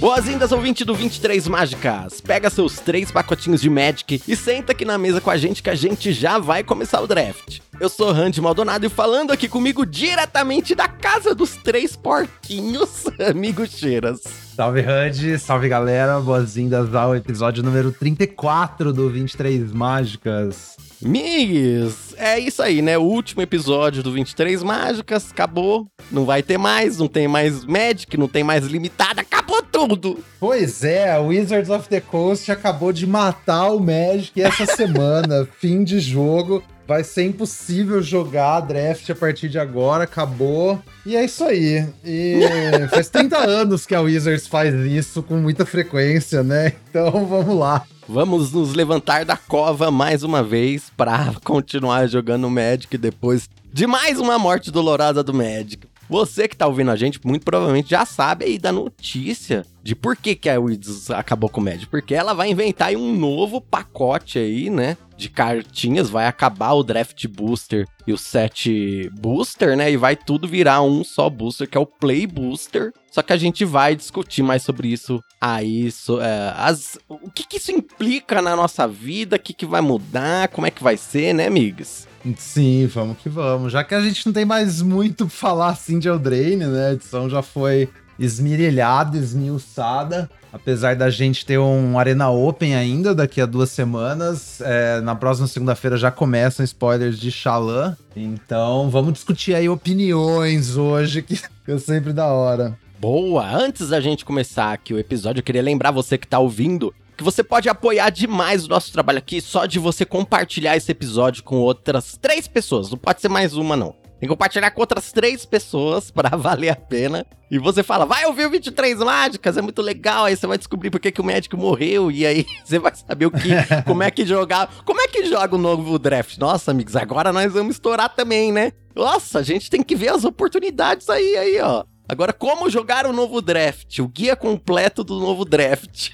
Boas-vindas, ouvinte do 23 Mágicas. Pega seus três pacotinhos de Magic e senta aqui na mesa com a gente que a gente já vai começar o draft. Eu sou Randy Maldonado e falando aqui comigo diretamente da casa dos três porquinhos, amigo Cheiras. Salve Randy, salve galera, boas-vindas ao episódio número 34 do 23 Mágicas. Migs, é isso aí, né? O último episódio do 23 Mágicas acabou. Não vai ter mais, não tem mais Magic, não tem mais limitada, acabou tudo. Pois é, Wizards of the Coast acabou de matar o Magic essa semana, fim de jogo. Vai ser impossível jogar draft a partir de agora, acabou. E é isso aí. E faz 30 anos que a Wizards faz isso com muita frequência, né? Então vamos lá. Vamos nos levantar da cova mais uma vez para continuar jogando Magic depois de mais uma morte dolorosa do Magic. Você que tá ouvindo a gente, muito provavelmente já sabe aí da notícia de por que, que a Wizards acabou com o Magic. Porque ela vai inventar um novo pacote aí, né? De cartinhas, vai acabar o Draft Booster e o Set Booster, né? E vai tudo virar um só booster, que é o Play Booster. Só que a gente vai discutir mais sobre isso aí. So, é, as, o que, que isso implica na nossa vida, o que, que vai mudar, como é que vai ser, né, amigas? Sim, vamos que vamos. Já que a gente não tem mais muito pra falar assim de Eldraine, né? A edição já foi esmirilhada, esmiuçada. Apesar da gente ter um Arena Open ainda daqui a duas semanas, é, na próxima segunda-feira já começam spoilers de Xalã. Então vamos discutir aí opiniões hoje, que é sempre da hora. Boa! Antes da gente começar aqui o episódio, eu queria lembrar você que tá ouvindo que você pode apoiar demais o nosso trabalho aqui só de você compartilhar esse episódio com outras três pessoas. Não pode ser mais uma, não. Tem que compartilhar com outras três pessoas para valer a pena. E você fala, vai ouvir o 23 Mágicas, é muito legal. Aí você vai descobrir por que, que o médico morreu. E aí você vai saber o que, como é que jogar. Como é que joga o novo draft? Nossa, amigos, agora nós vamos estourar também, né? Nossa, a gente tem que ver as oportunidades aí, aí, ó. Agora, como jogar o novo draft? O guia completo do novo draft.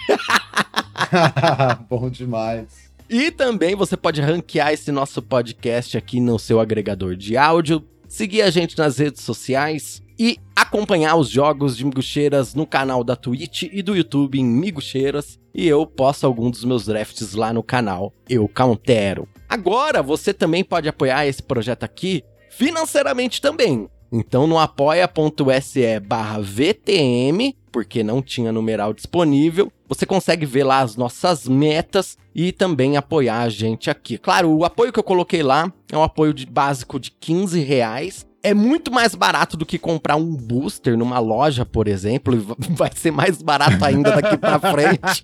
Bom demais. E também você pode ranquear esse nosso podcast aqui no seu agregador de áudio, seguir a gente nas redes sociais e acompanhar os jogos de Miguxeiras no canal da Twitch e do YouTube em Miguxeiras. E eu posto alguns dos meus drafts lá no canal Eu Countero. Agora você também pode apoiar esse projeto aqui financeiramente também. Então no apoia.se barra VTM, porque não tinha numeral disponível, você consegue ver lá as nossas metas e também apoiar a gente aqui. Claro, o apoio que eu coloquei lá é um apoio de, básico de 15 reais. É muito mais barato do que comprar um booster numa loja, por exemplo, e vai ser mais barato ainda daqui para frente.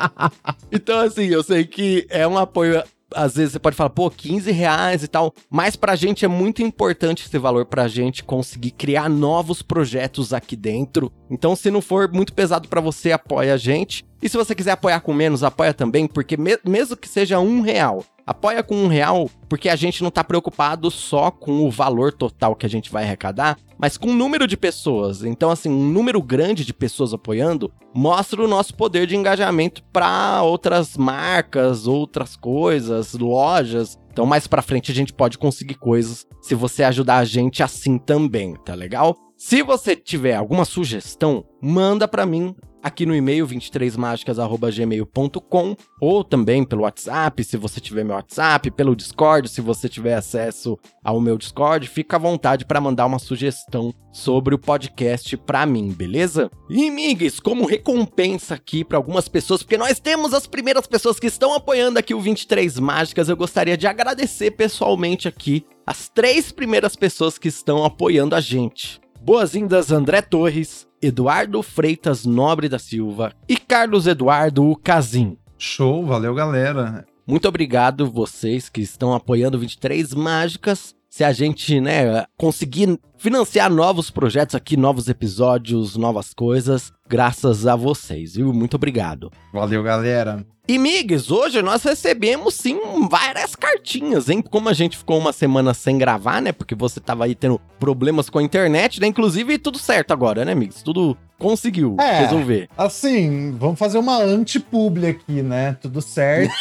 então, assim, eu sei que é um apoio às vezes você pode falar, pô, 15 reais e tal, mas pra gente é muito importante esse valor pra gente conseguir criar novos projetos aqui dentro. Então, se não for muito pesado para você, apoia a gente. E se você quiser apoiar com menos, apoia também, porque me mesmo que seja um real, apoia com um real, porque a gente não tá preocupado só com o valor total que a gente vai arrecadar, mas com o número de pessoas. Então, assim, um número grande de pessoas apoiando mostra o nosso poder de engajamento para outras marcas, outras coisas, lojas. Então, mais para frente a gente pode conseguir coisas se você ajudar a gente assim também, tá legal? Se você tiver alguma sugestão, manda para mim aqui no e-mail 23mágicas@gmail.com ou também pelo WhatsApp, se você tiver meu WhatsApp, pelo Discord, se você tiver acesso ao meu Discord, fica à vontade para mandar uma sugestão sobre o podcast para mim, beleza? E migues, como recompensa aqui para algumas pessoas, porque nós temos as primeiras pessoas que estão apoiando aqui o 23 Mágicas, eu gostaria de agradecer pessoalmente aqui as três primeiras pessoas que estão apoiando a gente. Boas-vindas André Torres, Eduardo Freitas Nobre da Silva e Carlos Eduardo Casim. Show, valeu galera. Muito obrigado vocês que estão apoiando 23 Mágicas. Se a gente, né, conseguir financiar novos projetos aqui, novos episódios, novas coisas, graças a vocês, viu? Muito obrigado. Valeu, galera. E Migs, hoje nós recebemos sim várias cartinhas, hein? Como a gente ficou uma semana sem gravar, né? Porque você tava aí tendo problemas com a internet, né? Inclusive, tudo certo agora, né, Migs? Tudo conseguiu é, resolver. Assim, vamos fazer uma anti-publi aqui, né? Tudo certo.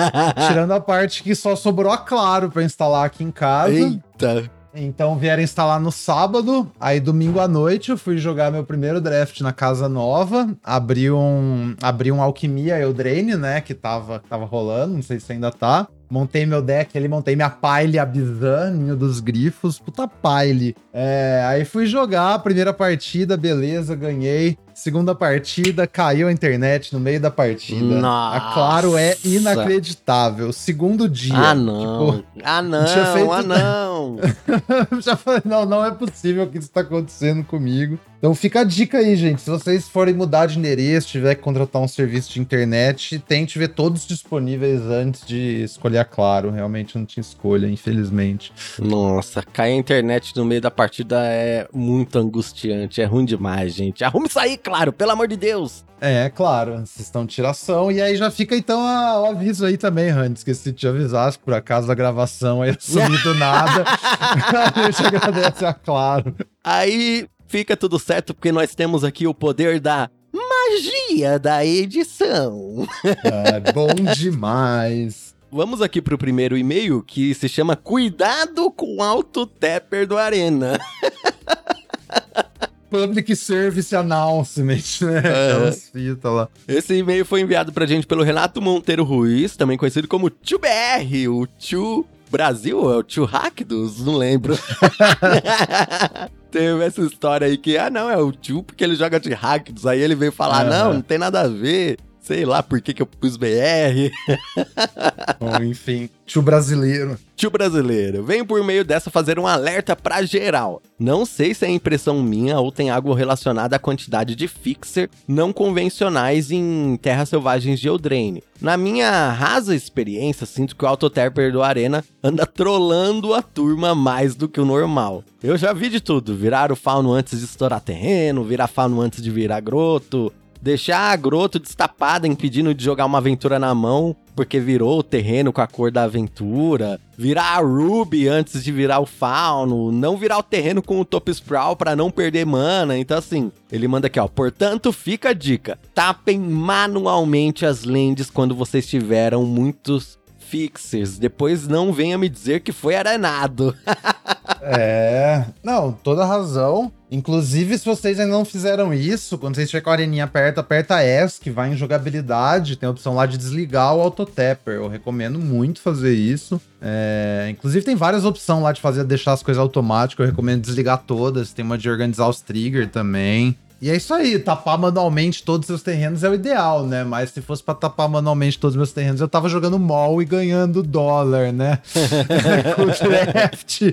tirando a parte que só sobrou a Claro pra instalar aqui em casa. Eita. Então vieram instalar no sábado, aí domingo à noite eu fui jogar meu primeiro draft na casa nova, abri um, abri um Alquimia Eldraine, né, que tava, tava rolando, não sei se ainda tá. Montei meu deck ali, montei minha Pile Abizan, ninho dos grifos, puta Pile. É, aí fui jogar, primeira partida, beleza, ganhei. Segunda partida, caiu a internet no meio da partida. Nossa. A Claro é inacreditável. Segundo dia. Ah, não. Tipo, ah, não. feito- Ah, não. já falei, não, não é possível que isso tá acontecendo comigo. Então fica a dica aí, gente. Se vocês forem mudar de endereço, tiver que contratar um serviço de internet, tente ver todos disponíveis antes de escolher a Claro. Realmente não tinha escolha, infelizmente. Nossa, cair a internet no meio da partida é muito angustiante. É ruim demais, gente. Arrume isso aí, claro, pelo amor de Deus. É, claro, vocês estão de tiração. E aí já fica então a- o aviso aí também, Rani. Esqueci de te avisar, se por acaso a gravação aí sumir do nada. a gente agradece a Claro. Aí fica tudo certo porque nós temos aqui o poder da magia da edição. É bom demais. Vamos aqui pro primeiro e-mail que se chama Cuidado com o Auto Tapper do Arena. Public Service Announcement, né? É. Fitas lá. Esse e-mail foi enviado pra gente pelo Renato Monteiro Ruiz, também conhecido como Tio BR, o Tio Brasil, é o Tio Hackdos, não lembro. Teve essa história aí que, ah não, é o Tio porque ele joga de Hackdos, aí ele veio falar, Aham. não, não tem nada a ver, sei lá por que que eu pus BR. Bom, enfim, tio brasileiro. Tio brasileiro, venho por meio dessa fazer um alerta pra geral. Não sei se é impressão minha ou tem algo relacionado à quantidade de fixer não convencionais em terras selvagens de Eldraine. Na minha rasa experiência, sinto que o Autotapper do Arena anda trollando a turma mais do que o normal. Eu já vi de tudo, virar o fauno antes de estourar terreno, virar fauno antes de virar groto, Deixar a Groto destapada impedindo de jogar uma aventura na mão, porque virou o terreno com a cor da aventura. Virar a Ruby antes de virar o Fauno. Não virar o terreno com o Top Sprawl pra não perder mana. Então, assim, ele manda aqui, ó. Portanto, fica a dica: tapem manualmente as lands quando vocês tiveram muitos fixers. Depois não venha me dizer que foi arenado. É, não, toda razão. Inclusive, se vocês ainda não fizeram isso, quando vocês estiver com a areninha perto, aperta S, que vai em jogabilidade, tem a opção lá de desligar o autotapper. Eu recomendo muito fazer isso. É, inclusive, tem várias opções lá de fazer, deixar as coisas automáticas. Eu recomendo desligar todas. Tem uma de organizar os triggers também. E é isso aí, tapar manualmente todos os seus terrenos é o ideal, né? Mas se fosse pra tapar manualmente todos os meus terrenos, eu tava jogando mall e ganhando dólar, né? Com draft.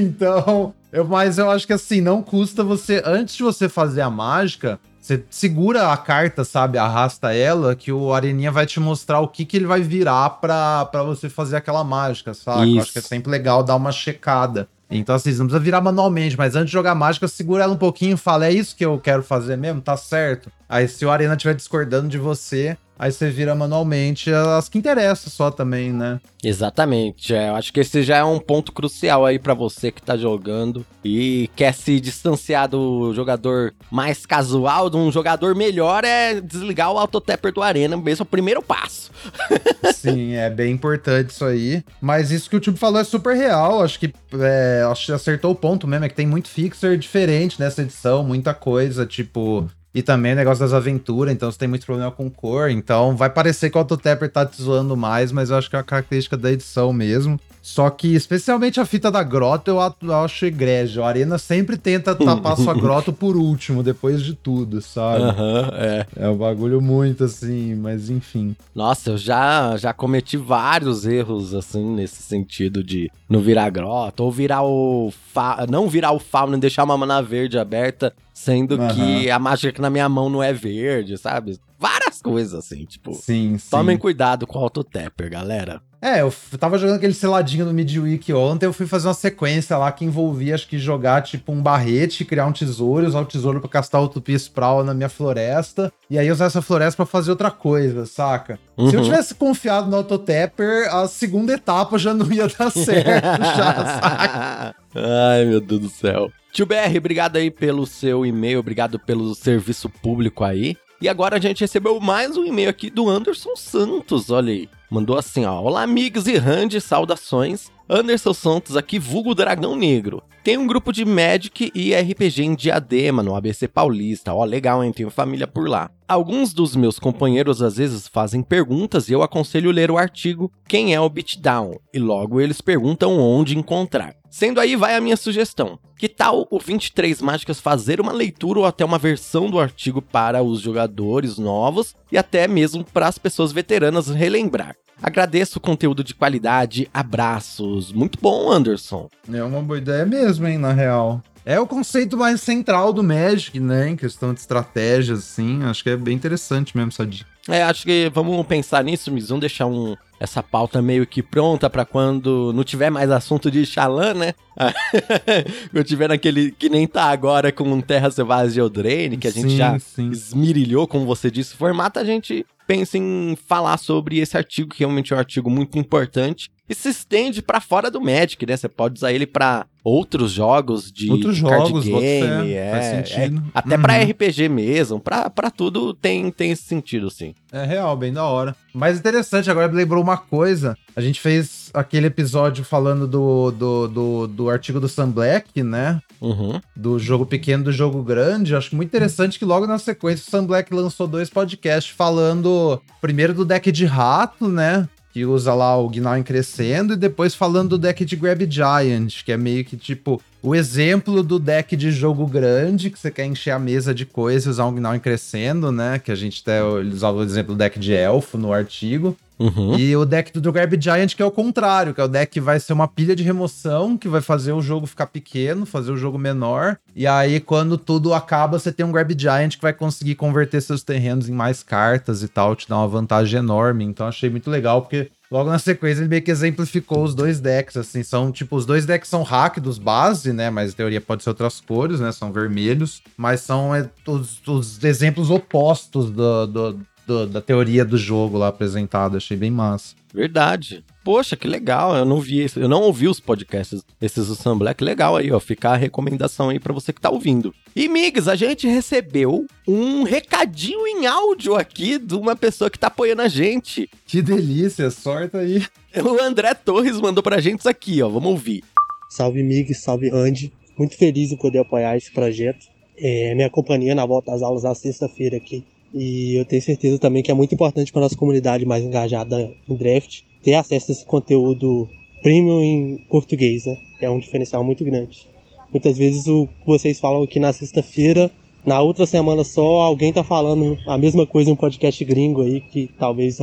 então, eu, mas eu acho que assim, não custa você, antes de você fazer a mágica, você segura a carta, sabe? Arrasta ela, que o Areninha vai te mostrar o que, que ele vai virar pra, pra você fazer aquela mágica, sabe? Eu acho que é sempre legal dar uma checada. Então, assim, você não precisa virar manualmente, mas antes de jogar mágica, segura ela um pouquinho e fala: é isso que eu quero fazer mesmo? Tá certo. Aí, se o Arena estiver discordando de você, aí você vira manualmente as que interessam só também, né? Exatamente, é, eu acho que esse já é um ponto crucial aí pra você que tá jogando e quer se distanciar do jogador mais casual, de um jogador melhor é desligar o autotapper do Arena, mesmo o primeiro passo. Sim, é bem importante isso aí. Mas isso que o Tube falou é super real. Acho que é, acho que acertou o ponto mesmo. É que tem muito fixer diferente nessa edição, muita coisa, tipo. E também o negócio das aventuras, então você tem muito problema com cor. Então vai parecer que o Autotapper tá te zoando mais, mas eu acho que é uma característica da edição mesmo. Só que, especialmente a fita da grota, eu acho egrejo. A Arena sempre tenta tapar sua grota por último, depois de tudo, sabe? Aham, é. É um bagulho muito assim, mas enfim. Nossa, eu já, já cometi vários erros, assim, nesse sentido de não virar grota, ou virar o. Fa... Não virar o fauna e deixar uma mana verde aberta, sendo Aham. que a mágica que na minha mão não é verde, sabe? Várias coisas, assim, tipo. Sim, sim. Tomem cuidado com o autotapper, galera. É, eu tava jogando aquele seladinho no Midweek ontem, eu fui fazer uma sequência lá que envolvia, acho que jogar tipo um barrete, criar um tesouro, usar o tesouro pra castar Utopia Sprawl na minha floresta, e aí usar essa floresta pra fazer outra coisa, saca? Se eu Uhum. tivesse confiado no Autotapper, a segunda etapa já não ia dar certo, já, saca? Ai, meu Deus do céu. Tio BR, obrigado aí pelo seu e-mail, obrigado pelo serviço público aí. E agora a gente recebeu mais um e-mail aqui do Anderson Santos, olha aí. Mandou assim, ó. Olá, amigos e Randy, saudações. Anderson Santos aqui, vulgo Dragão Negro. Tem um grupo de Magic e RPG em Diadema, no ABC Paulista. Ó, legal, hein? Tenho família por lá. Alguns dos meus companheiros às vezes fazem perguntas e eu aconselho ler o artigo Quem é o Beatdown? E logo eles perguntam onde encontrar. Sendo aí, vai a minha sugestão. Que tal o 23 Mágicas fazer uma leitura ou até uma versão do artigo para os jogadores novos e até mesmo para as pessoas veteranas relembrar? Agradeço o conteúdo de qualidade, abraços. Muito bom, Anderson. É uma boa ideia mesmo, hein, na real. É o conceito mais central do Magic, né? Em questão de estratégias, assim. Acho que é bem interessante mesmo essa dica. É, acho que vamos pensar nisso, Miz. Vamos deixar um, essa pauta meio que pronta para quando não tiver mais assunto de Xalã, né? quando tiver naquele que nem tá agora com Terra Selvagem de Eldraine, que a gente sim, já sim. esmirilhou, como você disse, o formato, a gente pensa em falar sobre esse artigo, que realmente é um artigo muito importante e se estende para fora do Magic, né? Você pode usar ele para outros jogos de, outros jogos, game, é, faz é. É, até uhum. para RPG mesmo, para tudo tem, tem esse sentido, sim. É real, bem da hora. Mas interessante, agora me lembrou uma coisa. A gente fez aquele episódio falando do, do, do, do artigo do Sam Black, né? Uhum. Do jogo pequeno do jogo grande. Acho muito interessante que logo na sequência o Sam Black lançou dois podcasts falando primeiro do deck de rato, né? Que usa lá o Gnawing crescendo, e depois falando do deck de Grab Giant, que é meio que tipo o exemplo do deck de jogo grande, que você quer encher a mesa de coisas e usar um Gnawing crescendo, né? Que a gente até usava o exemplo do deck de elfo no artigo. Uhum. E o deck do Grab Giant, que é o contrário, que é o deck que vai ser uma pilha de remoção, que vai fazer o jogo ficar pequeno, fazer o jogo menor. E aí, quando tudo acaba, você tem um Grab Giant que vai conseguir converter seus terrenos em mais cartas e tal, te dá uma vantagem enorme. Então, achei muito legal, porque Logo na sequência, ele meio que exemplificou os dois decks, assim, são, tipo, os dois decks são hack dos base, né, mas em teoria pode ser outras cores, né, são vermelhos, mas são é, os, os exemplos opostos do, do, do, da teoria do jogo lá apresentada. Achei bem massa. Verdade. Poxa, que legal. Eu não vi eu não ouvi os podcasts esses do Sam Black. Legal aí, ó. Ficar a recomendação aí para você que tá ouvindo. E Migs, a gente recebeu um recadinho em áudio aqui de uma pessoa que tá apoiando a gente. Que delícia, sorte aí. O André Torres mandou pra gente isso aqui, ó. Vamos ouvir. Salve Migs, salve Andy. Muito feliz em poder apoiar esse projeto. É minha companhia na volta às aulas da sexta-feira aqui. E eu tenho certeza também que é muito importante para nossa comunidade mais engajada em draft ter acesso a esse conteúdo premium em português, né? É um diferencial muito grande. Muitas vezes o que vocês falam aqui na sexta-feira, na outra semana só, alguém tá falando a mesma coisa em um podcast gringo aí, que talvez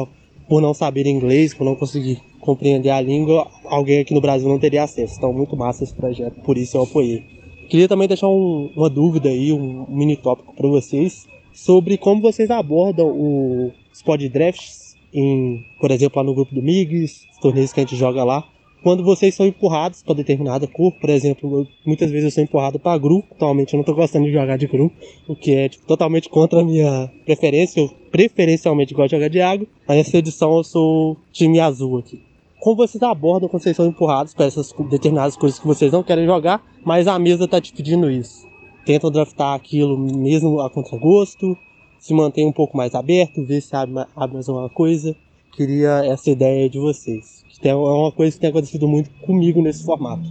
por não saber inglês, por não conseguir compreender a língua, alguém aqui no Brasil não teria acesso. Então, muito massa esse projeto, por isso eu apoiei. Queria também deixar um, uma dúvida aí, um mini tópico para vocês sobre como vocês abordam o, os pod drafts, em, por exemplo, lá no grupo do MIGs, os torneios que a gente joga lá. Quando vocês são empurrados para determinada cor, por exemplo, eu, muitas vezes eu sou empurrado para GRU, atualmente eu não estou gostando de jogar de GRU, o que é tipo, totalmente contra a minha preferência, eu preferencialmente gosto de jogar de água, mas nessa edição eu sou time azul aqui como vocês abordam quando vocês são empurrados para essas determinadas coisas que vocês não querem jogar, mas a mesa está te pedindo isso tentam draftar aquilo mesmo a contragosto, se mantém um pouco mais aberto, ver se abre, abre mais uma coisa. Queria essa ideia de vocês. Que é uma coisa que tem acontecido muito comigo nesse formato.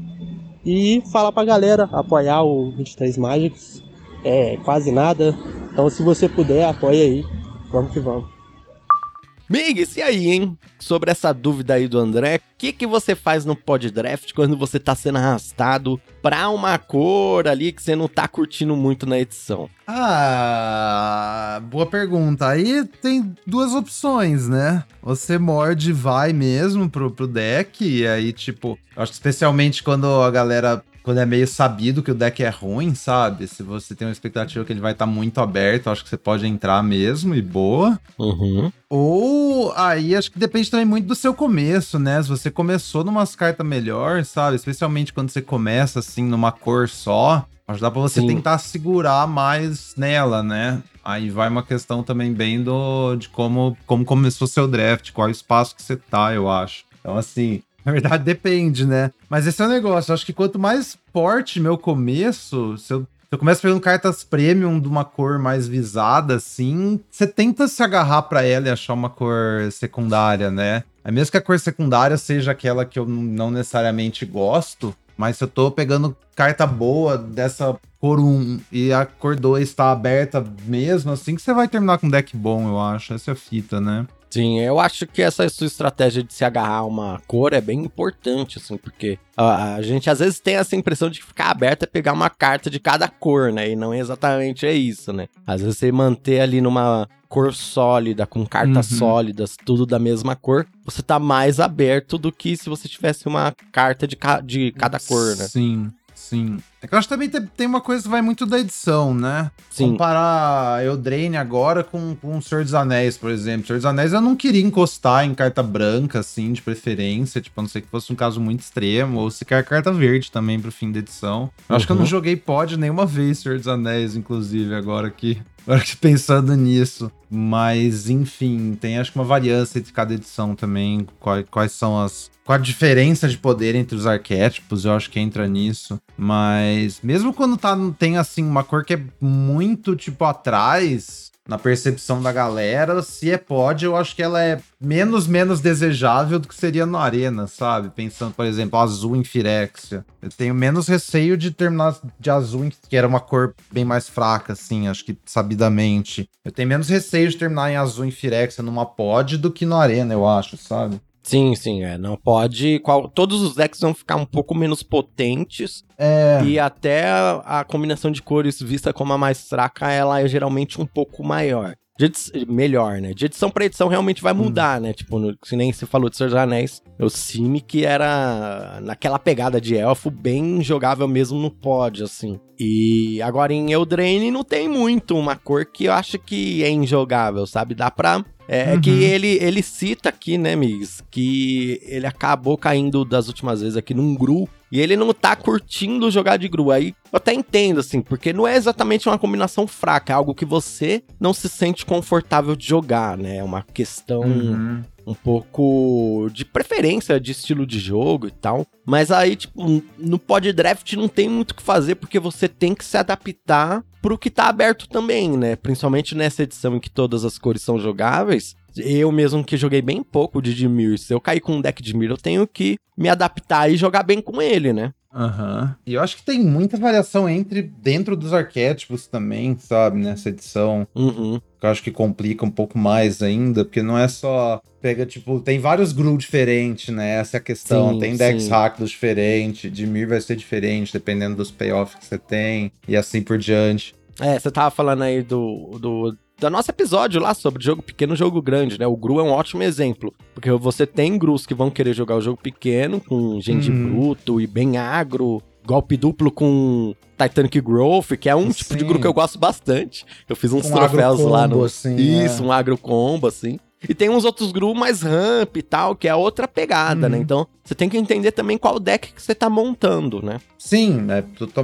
E falar pra galera apoiar o 23 Magics. É quase nada. Então se você puder, apoia aí. Vamos que vamos. Migs, e aí, hein? Sobre essa dúvida aí do André, o que, que você faz no pod draft quando você tá sendo arrastado pra uma cor ali que você não tá curtindo muito na edição? Ah, boa pergunta. Aí tem duas opções, né? Você morde e vai mesmo pro, pro deck, e aí, tipo, acho que especialmente quando a galera quando é meio sabido que o deck é ruim, sabe? Se você tem uma expectativa que ele vai estar tá muito aberto, acho que você pode entrar mesmo e boa. Uhum. Ou aí acho que depende também muito do seu começo, né? Se você começou numas cartas melhor, sabe? Especialmente quando você começa assim numa cor só, acho que dá pra você Sim. tentar segurar mais nela, né? Aí vai uma questão também bem do de como, como começou seu draft, qual espaço que você tá, eu acho. Então, assim, na verdade, depende, né? Mas esse é o negócio. Eu acho que quanto mais forte meu começo, se eu, eu começo pegando cartas premium de uma cor mais visada, assim, você tenta se agarrar para ela e achar uma cor secundária, né? Aí mesmo que a cor secundária seja aquela que eu não necessariamente gosto, mas se eu tô pegando carta boa dessa cor 1 e a cor 2 tá aberta mesmo, assim que você vai terminar com um deck bom, eu acho. Essa é a fita, né? Sim, eu acho que essa sua estratégia de se agarrar a uma cor é bem importante, assim, porque a, a gente às vezes tem essa impressão de ficar aberto é pegar uma carta de cada cor, né? E não exatamente é isso, né? Às vezes você manter ali numa cor sólida, com cartas uhum. sólidas, tudo da mesma cor, você tá mais aberto do que se você tivesse uma carta de, ca de cada cor, né? Sim. Sim. É que eu acho que também tem uma coisa que vai muito da edição, né? Sim. Comparar Eldraine agora com, com o Senhor dos Anéis, por exemplo. Senhor dos Anéis eu não queria encostar em carta branca, assim, de preferência. Tipo, a não ser que fosse um caso muito extremo. Ou se quer carta verde também pro fim da edição. Eu uhum. acho que eu não uhum. joguei pod nenhuma vez Senhor dos Anéis, inclusive, agora que Agora que pensando nisso. Mas, enfim, tem acho que uma variância entre cada edição também. Quais, quais são as. Qual a diferença de poder entre os arquétipos? Eu acho que entra nisso. Mas, mesmo quando tá, tem assim uma cor que é muito tipo atrás, na percepção da galera, se é pod, eu acho que ela é menos menos desejável do que seria no Arena, sabe? Pensando, por exemplo, azul em Firexia. Eu tenho menos receio de terminar de azul, que era uma cor bem mais fraca, assim, acho que sabidamente. Eu tenho menos receio de terminar em azul em Firexia numa pod do que no Arena, eu acho, sabe? Sim, sim, é. Não pode. Qual, todos os decks vão ficar um pouco menos potentes. É. E até a, a combinação de cores vista como a mais fraca, ela é geralmente um pouco maior. De melhor, né? De edição pra edição realmente vai hum. mudar, hum. né? Tipo, no, se nem se falou de Senhor dos Anéis, o Simi que era naquela pegada de elfo, bem jogável mesmo no pod, assim. E agora em Eldraine não tem muito uma cor que eu acho que é injogável, sabe? Dá pra é, uhum. que ele, ele cita aqui, né, Migs, que ele acabou caindo das últimas vezes aqui num Gru e ele não tá curtindo jogar de Gru. Aí eu até entendo, assim, porque não é exatamente uma combinação fraca, é algo que você não se sente confortável de jogar, né? É uma questão. Uhum um pouco de preferência de estilo de jogo e tal. Mas aí, tipo, no pod draft não tem muito o que fazer, porque você tem que se adaptar pro que tá aberto também, né? Principalmente nessa edição em que todas as cores são jogáveis. Eu mesmo que joguei bem pouco de Dimir, se eu cair com um deck de Mir, eu tenho que me adaptar e jogar bem com ele, né? Aham. Uhum. E eu acho que tem muita variação entre dentro dos arquétipos também, sabe, nessa edição. Uhum. Eu acho que complica um pouco mais ainda, porque não é só. Pega, tipo, tem vários Gru diferentes, né? Essa é a questão. Sim, tem decks Rakdos diferentes, Dimir vai ser diferente, dependendo dos payoffs que você tem, e assim por diante. É, você tava falando aí do, do da nosso episódio lá sobre jogo pequeno jogo grande, né? O Gru é um ótimo exemplo. Porque você tem Grus que vão querer jogar o jogo pequeno, com gente hum. bruto e bem agro, golpe duplo com Titanic Growth, que é um Sim. tipo de Gru que eu gosto bastante. Eu fiz uns um troféus lá no. Assim, Isso, é. um agro combo, assim. E tem uns outros grupos mais ramp e tal, que é outra pegada, né? uhum. né? Então, você tem que entender também qual deck que você tá montando, né? Sim, né?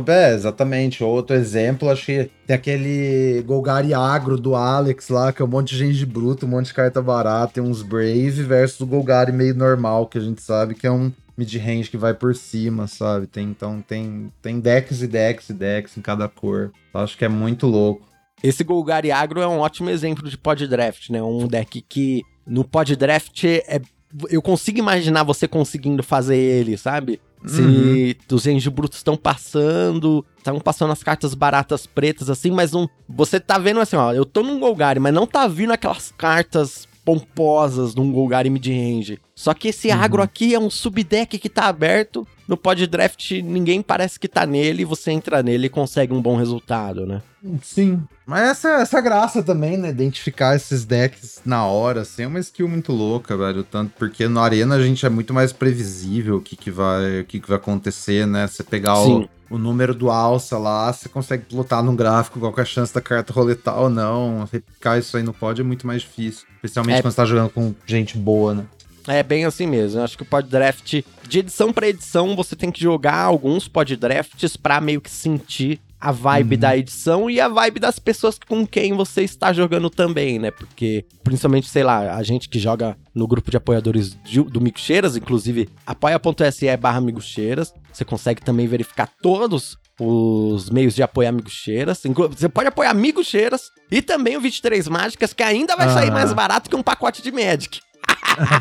É, exatamente. Outro exemplo, acho que tem aquele Golgari agro do Alex lá, que é um monte de gente bruto, um monte de carta barata, tem uns Brave versus o Golgari meio normal, que a gente sabe que é um mid-range que vai por cima, sabe? Tem, então tem, tem decks e decks e decks em cada cor. Eu acho que é muito louco. Esse Golgari Agro é um ótimo exemplo de pod draft, né? Um deck que no pod draft é eu consigo imaginar você conseguindo fazer ele, sabe? Se uhum. os Engie Brutos estão passando, estão passando as cartas baratas pretas assim, mas um, você tá vendo assim, ó, eu tô num Golgari, mas não tá vindo aquelas cartas pomposas num Golgari mid-range. Só que esse uhum. agro aqui é um subdeck que tá aberto. No pod draft, ninguém parece que tá nele. Você entra nele e consegue um bom resultado, né? Sim. Mas essa, essa graça também, né? Identificar esses decks na hora, assim, é uma skill muito louca, velho. Tanto porque no Arena a gente é muito mais previsível o que, que, vai, o que, que vai acontecer, né? Você pegar o, o número do alça lá, você consegue plotar num gráfico qual é a chance da carta roletar ou não. Replicar isso aí no pod é muito mais difícil. Especialmente é... quando você tá jogando com gente boa, né? É bem assim mesmo. Eu acho que o pod draft, de edição para edição, você tem que jogar alguns pod drafts para meio que sentir a vibe uhum. da edição e a vibe das pessoas com quem você está jogando também, né? Porque, principalmente, sei lá, a gente que joga no grupo de apoiadores de, do Micocheiras, inclusive apoia.se barra Micocheiras, você consegue também verificar todos os meios de apoio Amigos Cheiras. Você pode apoiar Amigos Cheiras e também o 23 Mágicas, que ainda vai sair mais barato que um pacote de Magic.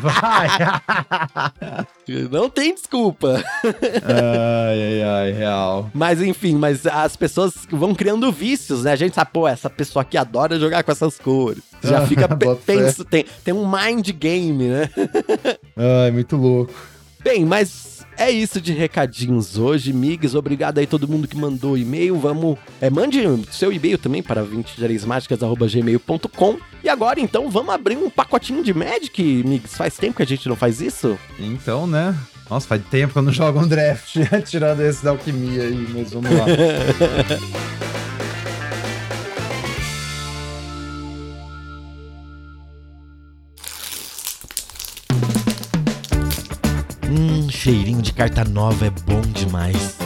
Vai. Não tem desculpa. ai, ai, ai, real. Mas enfim, mas as pessoas vão criando vícios, né? A gente sabe, pô, essa pessoa aqui adora jogar com essas cores. Já fica pe Bota fé. penso, tem, tem um mind game, né? Ai, muito louco. Bem, mas é isso de recadinhos hoje, Migs. Obrigado aí todo mundo que mandou e-mail. Vamos. É, mande seu e-mail também para 23mágicas.gmail.com. E agora, então, vamos abrir um pacotinho de Magic, Migs. Faz tempo que a gente não faz isso? Então, né? Nossa, faz tempo que eu não jogo um draft, tirando esse da alquimia aí, mas vamos lá. Hum, cheirinho de carta nova é bom demais.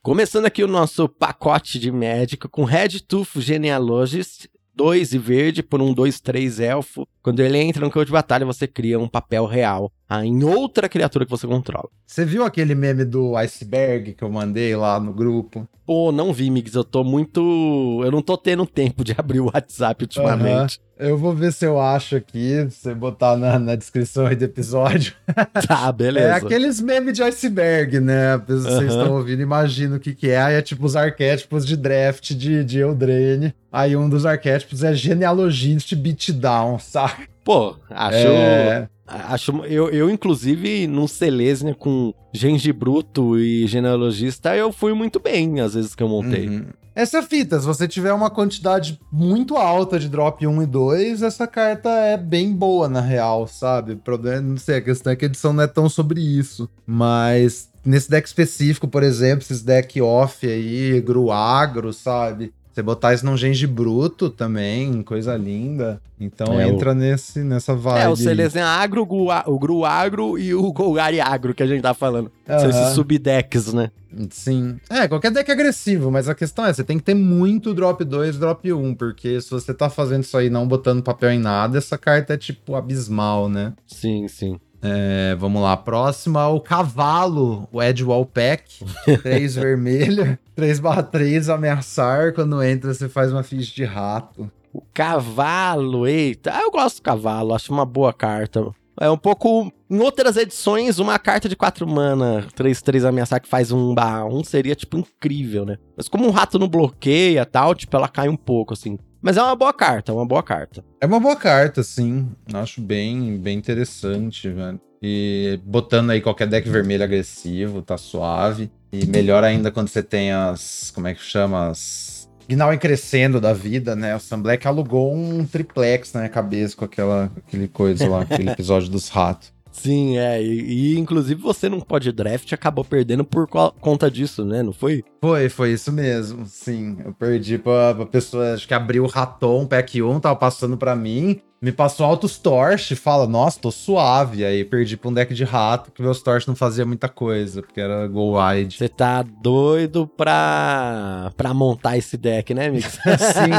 Começando aqui o nosso pacote de médico com Red Tooth Genealogist, 2 e verde por um 2-3 elfo. Quando ele entra no campo de batalha, você cria um papel real ah, em outra criatura que você controla. Você viu aquele meme do iceberg que eu mandei lá no grupo? Pô, não vi, Migs. Eu tô muito. Eu não tô tendo tempo de abrir o WhatsApp ultimamente. Eu vou ver se eu acho aqui, se você botar na, na descrição aí do episódio. Tá, beleza. É aqueles memes de iceberg, né? Vocês Aham. estão ouvindo, imagina o que que é. Aí é tipo os arquétipos de draft de, de Eldraine. Aí um dos arquétipos é genealogist beatdown, saca? Pô, acho. É. Acho, eu, eu, inclusive, no Selesnia com Gengibruto e Genealogista, eu fui muito bem às vezes que eu montei. Uhum. Essa fita, se você tiver uma quantidade muito alta de drop 1 e 2, essa carta é bem boa na real, sabe? O problema, não sei, a questão é que a edição não é tão sobre isso. Mas nesse deck específico, por exemplo, esses deck off aí, Gruagro, sabe? Você botar isso num Genji Bruto também, coisa linda. Então É, o- entra nesse, nessa vibe. É, o. Selesnia Agro, o o Gru Agro e o Golgari Agro que a gente tá falando. São Aham. esses subdecks, né? Sim. É, qualquer deck é agressivo, mas a questão é, você tem que ter muito drop 2, drop 1, porque se você tá fazendo isso aí não botando papel em nada, essa carta é tipo abismal, né? Sim, sim. É, vamos lá, próxima, o cavalo, o Edgewall Pack, 3 vermelha, 3 barra 3, ameaçar, quando entra você faz uma ficha de rato. O cavalo, eita. Eu gosto do cavalo, acho uma boa carta. É um pouco. Em outras edições, uma carta de 4 mana, 3-3 ameaçar que faz um barra 1 seria, tipo, incrível, né? Mas como um rato não bloqueia e tal, tipo, ela cai um pouco, assim. Mas é uma boa carta, é uma boa carta. É uma boa carta, sim. Acho bem, bem interessante, velho. E botando aí qualquer deck vermelho agressivo, tá suave. E melhor ainda quando você tem as. Como é que chama? As. Gnau em crescendo da vida, né? O Sam Black alugou um triplex na minha cabeça com aquela aquele coisa lá, aquele episódio dos ratos. Sim, é. E, e, inclusive você não pode draft acabou perdendo por co- conta disso, né? Não foi? Foi, foi isso mesmo. Sim, eu perdi pra, pra pessoa, acho que abriu o Raton, pack 1, tava passando pra mim. Me passou altos torch, fala, nossa, tô suave. Aí perdi pra um deck de rato, que meus torch não fazia muita coisa, porque era go wide. Você tá doido pra, pra montar esse deck, né, amigo? Sim.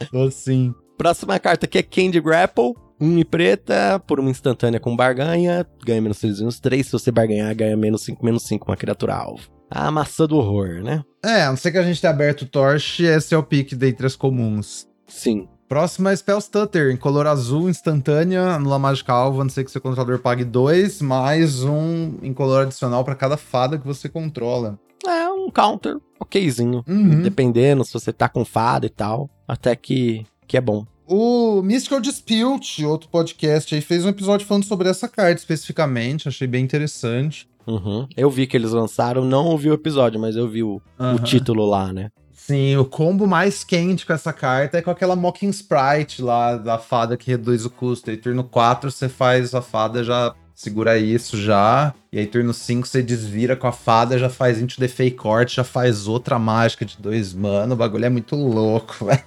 Tô sim. Próxima carta aqui é Candy Grapple. 1 e preta, por uma instantânea com barganha. Ganha menos 3 menos 3. Se você barganhar, ganha menos 5 menos 5, uma criatura alvo. A maçã do horror, né? É, a não ser que a gente tenha aberto o torch, esse é o pique dentre as comuns. Sim. Próxima é Spell Stutter, em color azul, instantânea, anula mágica alva, a não ser que seu controlador pague dois, mais um em color adicional pra cada fada que você controla. É um counter okzinho. Uhum. Dependendo se você tá com fada e tal. Até que, que é bom. O Mystical Dispute, outro podcast aí, fez um episódio falando sobre essa carta especificamente, achei bem interessante. Uhum. Eu vi que eles lançaram, não ouvi o episódio, mas eu vi o, o Aham. título lá, né? Sim, o combo mais quente com essa carta é com aquela Mocking Sprite lá, da fada que reduz o custo. E turno 4 você faz a fada já segura isso já. E aí turno 5 você desvira com a fada, já faz Into the Fake Court, já faz outra mágica de dois mana. O bagulho é muito louco, velho.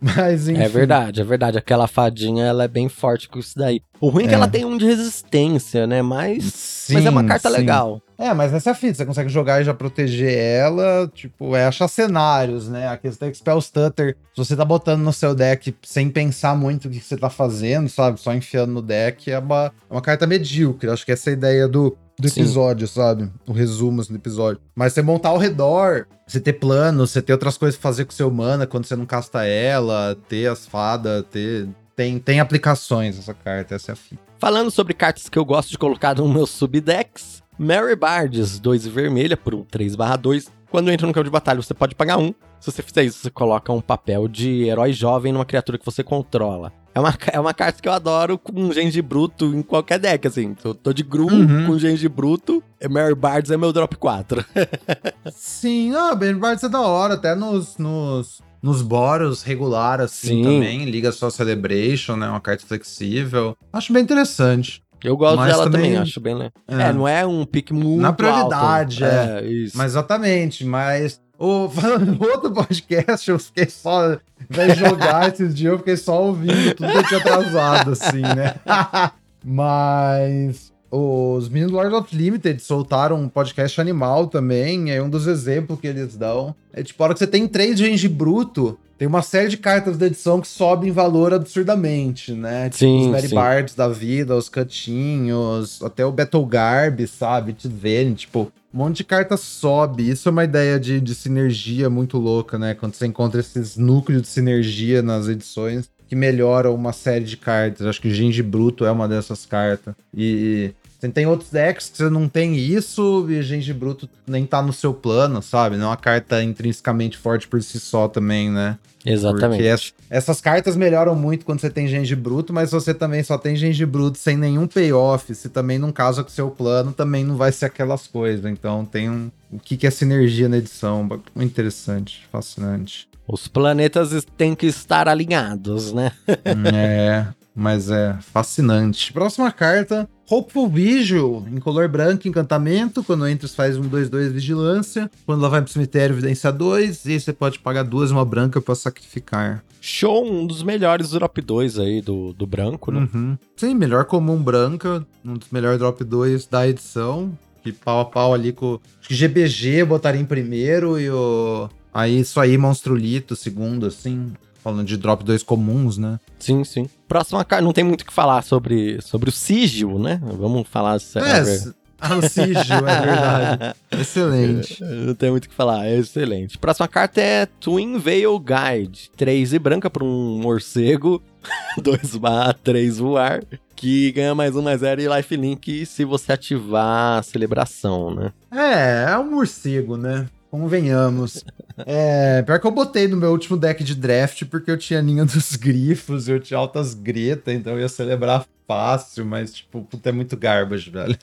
Mas enfim. É verdade, é verdade. Aquela fadinha, ela é bem forte com isso daí. O ruim é, que É. ela tem um de resistência, né? Mas, Sim, mas é uma carta sim. legal. É, mas essa é a fita, você consegue jogar e já proteger ela, tipo, é achar cenários, né? A questão é que Spell Stutter, se você tá botando no seu deck sem pensar muito o que você tá fazendo, sabe? Só enfiando no deck, é uma, é uma carta medíocre. Acho que essa é a ideia do, do Sim. episódio, sabe? O resumo assim, do episódio. Mas você montar ao redor, você ter plano, você ter outras coisas pra fazer com seu mana quando você não casta ela, ter as fadas, ter. Tem, tem aplicações essa carta, essa é a fita. Falando sobre cartas que eu gosto de colocar no meu subdecks, Mary Bards, 2 vermelha por um 3/2. Quando entra no campo de batalha, você pode pagar um. Se você fizer isso, você coloca um papel de herói jovem numa criatura que você controla. É uma, é uma carta que eu adoro com gengi bruto em qualquer deck, assim. Eu tô de Gru Uhum. com gengi bruto, e Mary Bards é meu drop 4. Sim, ah, Ben Bards é da hora, até nos, nos, nos boros regular, assim, Sim. também. Liga só Celebration, né? Uma carta flexível. Acho bem interessante. Eu gosto Mas dela também, também- acho bem, né? É. É, não é um pique muito Na prioridade, alto. é. isso. Mas exatamente, mas. O, falando no outro podcast, eu fiquei só. Vai jogar esses dias, eu fiquei só ouvindo tudo que eu tinha atrasado, assim, né? mas. Os meninos do Lord of Limited soltaram um podcast animal também. É um dos exemplos que eles dão. É tipo, a hora que você tem três Genji bruto, tem uma série de cartas da edição que sobem em valor absurdamente, né? Tipo, Sim, os Mary sim. Bards da vida, os Catinhos, até o Battle Garb, sabe? Tivene, tipo, um monte de carta sobe. Isso é uma ideia de, de sinergia muito louca, né? Quando você encontra esses núcleos de sinergia nas edições que melhoram uma série de cartas. Acho que o Genji Bruto é uma dessas cartas. E tem outros decks que você não tem isso e Genji Bruto nem tá no seu plano, sabe? Não é uma carta intrinsecamente forte por si só também, né? Exatamente. Porque es- essas cartas melhoram muito quando você tem Genji Bruto, mas você também só tem Genji Bruto sem nenhum payoff, se também não casa com o seu plano, também não vai ser aquelas coisas. Então tem um. O que, que é sinergia na edição? Muito interessante, fascinante. Os planetas têm que estar alinhados, né? é, mas é fascinante. Próxima carta. Hopeful Vigil, em color branco, encantamento. Quando entra, você faz um 2-2 vigilância. Quando ela vai pro cemitério, evidência 2. E aí você pode pagar duas, uma branca pra sacrificar. Show, um dos melhores drop 2 aí do, do branco, né? Uhum. Sim, melhor comum branca, um dos melhores drop 2 da edição. Que pau a pau ali com. Acho que GBG eu botaria em primeiro e o. Aí isso aí, Monstrolito, segundo, assim. Falando de drop 2 comuns, né? Sim, sim. Próxima carta, não tem muito o que falar sobre, sobre o sigil, né? Vamos falar. É, s- ah, o Sigil, é verdade. Excelente. Não tem muito o que falar, é excelente. Próxima carta é Twin Veil Guide. 3 e branca para um morcego. 2 barra 3 voar. Que ganha mais um, mais zero e lifelink se você ativar a celebração, né? É, é um morcego, né? Convenhamos. É, pior que eu botei no meu último deck de draft porque eu tinha linha dos grifos, eu tinha altas gretas, então eu ia celebrar fácil, mas, tipo, puta, é muito garbage, velho.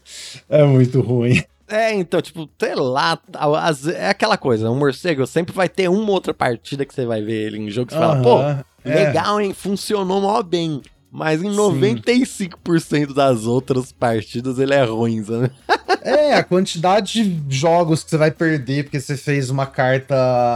É muito ruim. É, então, tipo, sei lá, as- é aquela coisa, um morcego sempre vai ter uma outra partida que você vai ver ele em jogo e você fala, pô, é. legal, hein, funcionou mó bem. Mas em Sim. 95% das outras partidas ele é ruim, sabe? É, a quantidade de jogos que você vai perder porque você fez uma carta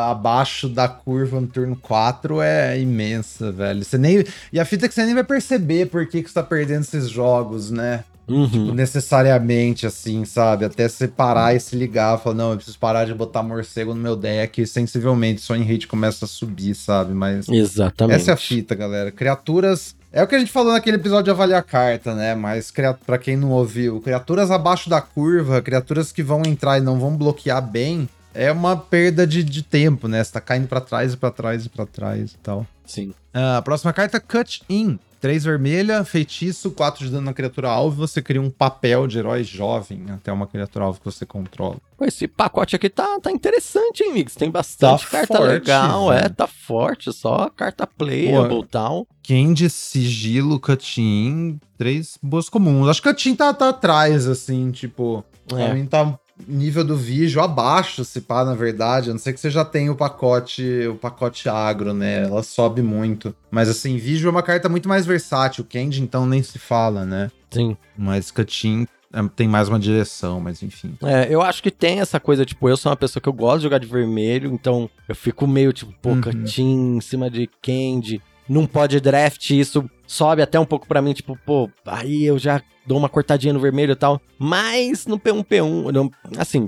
abaixo da curva no turno 4 é imensa, velho. Você nem... E a fita é que você nem vai perceber por que, que você tá perdendo esses jogos, né? Tipo, Uhum. necessariamente, assim, sabe? Até você parar e se ligar, falar, não, eu preciso parar de botar morcego no meu deck, e sensivelmente só em rate começa a subir, sabe? Mas Exatamente. essa é a fita, galera. Criaturas. É o que a gente falou naquele episódio de avaliar carta, né? Mas pra quem não ouviu, criaturas abaixo da curva, criaturas que vão entrar e não vão bloquear bem, é uma perda de, de tempo, né? Você tá caindo pra trás e pra trás e pra trás e tal. Sim. Ah, a próxima carta, Cut In. 3 vermelha, feitiço, 4 de dano na criatura alvo. Você cria um papel de herói jovem até uma criatura alvo que você controla. Esse pacote aqui tá, tá interessante, hein, Mix? Tem bastante Tá carta forte, legal, é, velho. tá forte, só carta playable e tal. Candy, sigilo, Cut In. Três boas comuns. Acho que Cut In tá, tá atrás, assim, tipo. Pra É. mim tá nível do vídeo abaixo, se pá, na verdade. A não ser que você já tenha o pacote, o pacote agro, né? Ela sobe muito. Mas assim, vídeo é uma carta muito mais versátil. Candy, então, nem se fala, né? Sim. Mas Catim tem mais uma direção, mas enfim. É, eu acho que tem essa coisa, tipo, eu sou uma pessoa que eu gosto de jogar de vermelho, então eu fico meio, tipo, pô, Uhum. Em cima de Candy. Não pode draft isso. Sobe até um pouco pra mim, tipo, pô, aí eu já dou uma cortadinha no vermelho e tal. Mas no P1P1, no- assim,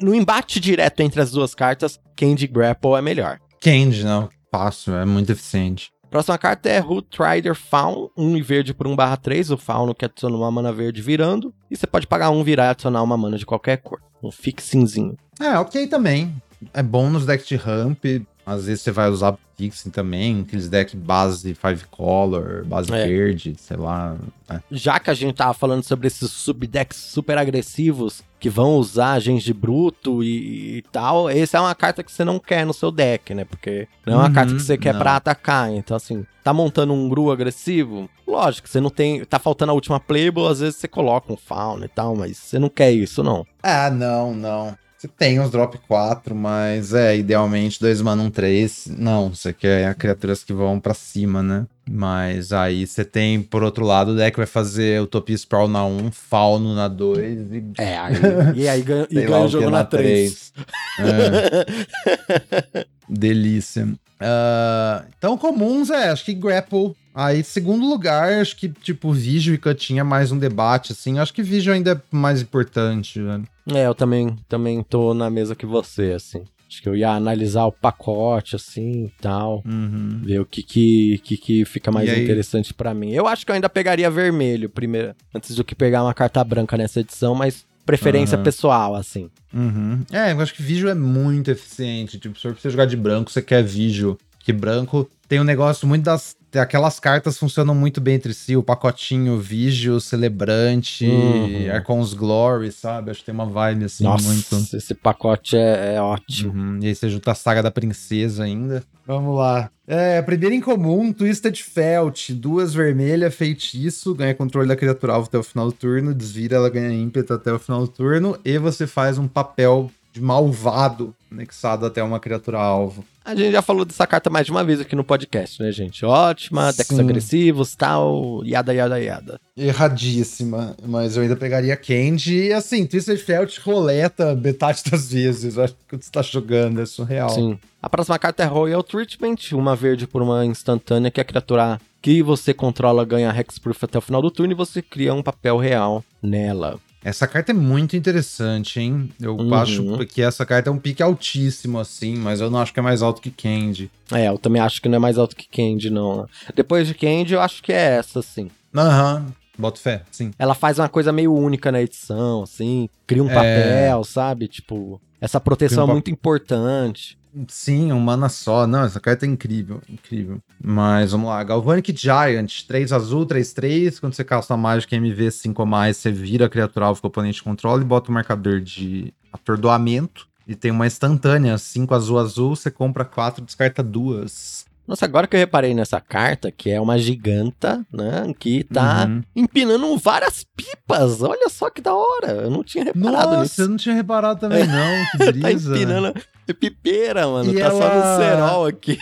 no embate direto entre as duas cartas, Candy Grapple é melhor. Candy, não. Fácil, é muito eficiente. Próxima carta é Root Rider Faun, 1 e verde por 1 barra 3, o Faun que adiciona uma mana verde virando, e você pode pagar um virar e adicionar uma mana de qualquer cor. Um fixinzinho. É, ok também. É bom nos decks de ramp. Às vezes você vai usar Fixing também, aqueles decks base five color, base É. verde, sei lá. É. Já que a gente tava falando sobre esses subdecks super agressivos que vão usar gente bruto e, e tal, essa é uma carta que você não quer no seu deck, né? Porque não é uma Uhum, carta que você quer pra atacar. Então, assim, tá montando um Gru agressivo? Lógico, você não tem. Tá faltando a última playable, às vezes você coloca um fauna e tal, mas você não quer isso, não. Ah, não, não. Você tem os drop 4, mas é, idealmente 2 mana 1 3. Não, você quer criaturas que vão pra cima, né? Mas aí você tem, por outro lado, o deck vai fazer Utopia Sprawl na 1, Fauno na 2 e. É, aí, e aí ganha, e ganha o jogo na 3. É. Delícia. Ah, então, comuns é, acho que Grapple. Aí, segundo lugar, acho que, tipo, Vigil e Cutinha é mais um debate, assim. Acho que Vigil ainda é mais importante, velho. É, eu também, também tô na mesa que você, assim. Acho que eu ia analisar o pacote, assim, e tal. Uhum. Ver o que que, que, que fica mais E aí? interessante pra mim. Eu acho que eu ainda pegaria vermelho primeiro, antes do que pegar uma carta branca nessa edição, mas preferência Aham. pessoal, assim. Uhum. É, eu acho que Vigil é muito eficiente. Tipo, se você jogar de branco, você quer Vigil. Que branco tem um negócio muito das. Aquelas cartas funcionam muito bem entre si. O pacotinho Vigil, Celebrante, Uhum. Archon's Glory, sabe? Acho que tem uma vibe assim Nossa, muito. esse pacote é, é ótimo. Uhum. E aí você junta a saga da princesa ainda. Vamos lá. É, primeiro em comum, Twisted Felt. Duas vermelhas, feitiço. Ganha controle da criatura alvo até o final do turno. Desvira, ela ganha ímpeto até o final do turno. E você faz um papel de malvado anexado até uma criatura alvo. A gente já falou dessa carta mais de uma vez aqui no podcast, né, gente? Ótima, decks agressivos, tal, yada, yada, yada. Erradíssima, mas eu ainda pegaria Candy. E assim, Twisted Felt roleta metade das vezes. Eu acho que você tá jogando, é surreal. Sim. A próxima carta é Royal Treatment, uma verde por uma instantânea que a criatura que você controla ganha Hexproof até o final do turno e você cria um papel real nela. Essa carta é muito interessante, hein? Eu Uhum. acho que essa carta é um pique altíssimo, assim, mas eu não acho que é mais alto que Candy. É, eu também acho que não é mais alto que Candy, não. Depois de Candy, eu acho que é essa, sim. Aham. Boto fé, sim. Ela faz uma coisa meio única na edição, assim. Cria um É. papel, sabe? Tipo, essa proteção um é muito importante. Sim, um mana só. Não, essa carta é incrível, incrível. Mas vamos lá. Galvanic Giant, 3 azul, 3, 3. Quando você casta a mágica MV 5 ou mais, você vira a criatura alvo que o oponente controla e bota o marcador de atordoamento. E tem uma instantânea, 5 azul, azul. Você compra 4, descarta duas. Nossa, agora que eu reparei nessa carta, que é uma giganta, né? Que tá Uhum. empinando várias pipas. Olha só que da hora. Eu não tinha reparado Nossa, nisso. eu não tinha reparado também, não. Que tá brisa. empinando pipeira, mano. E tá só no ela- cerol aqui.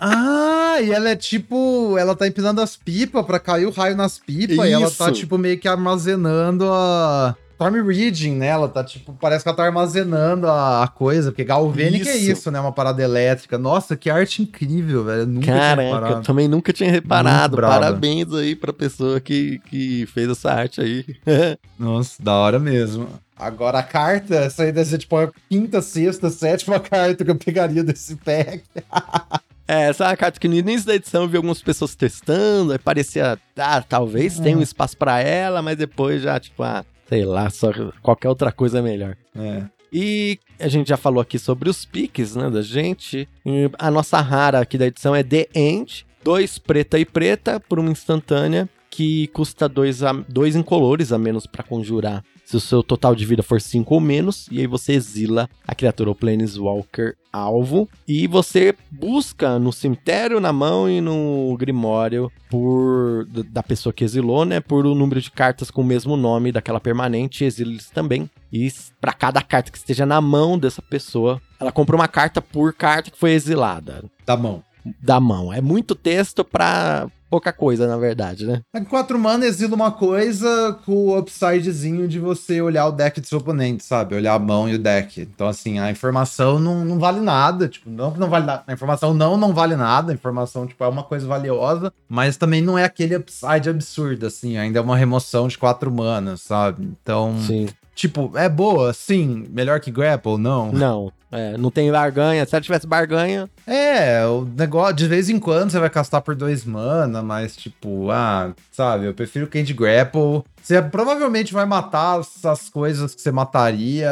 Ah, e ela é tipo. Ela tá empinando as pipas pra cair o raio nas pipas. E ela tá, tipo, meio que armazenando a. Storm Reading, né? Ela tá, tipo, parece que ela tá armazenando a, a coisa, porque Galvanic é Isso. né? Uma parada elétrica. Nossa, que arte incrível, velho. Eu nunca Caraca, eu também nunca tinha reparado. Parabéns aí pra pessoa que, que fez essa arte aí. Nossa, da hora mesmo. Agora a carta, essa aí deve ser, tipo, a quinta, sexta, sétima carta que eu pegaria desse pack. É, essa é uma carta que no início da edição eu vi algumas pessoas testando, aí parecia, ah, talvez tenha um espaço pra ela, mas depois já, tipo, ah, sei lá, só qualquer outra coisa é melhor. É. E a gente já falou aqui sobre os piques, né, da gente. E a nossa rara aqui da edição é The End, dois preta e preta por uma instantânea que custa dois, a, dois incolores a menos pra conjurar. Se o seu total de vida for 5 ou menos, e aí você exila a criatura ou Planeswalker alvo. E você busca no cemitério, na mão e no grimório por da pessoa que exilou, né? Por o número de cartas com o mesmo nome daquela permanente, exila eles também. E para cada carta que esteja na mão dessa pessoa, ela compra uma carta por carta que foi exilada. Tá bom. Da mão. É muito texto pra pouca coisa, na verdade, né? É que 4 mana exila uma coisa com o upsidezinho de você olhar o deck do seu oponente, sabe? Olhar a mão e o deck. Então, assim, a informação não, não vale nada. Tipo, não que não vale nada. A informação não, não vale nada. A informação, tipo, é uma coisa valiosa, mas também não é aquele upside absurdo, assim. Ainda é uma remoção de 4 manas, sabe? Então. Sim. Tipo, é boa, sim. Melhor que Grapple, não. Não. É, não tem barganha. Se ela tivesse barganha. É, o negócio, de vez em quando você vai castar por dois mana, mas tipo, ah, sabe, eu prefiro Candy Grapple. Você provavelmente vai matar essas coisas que você mataria,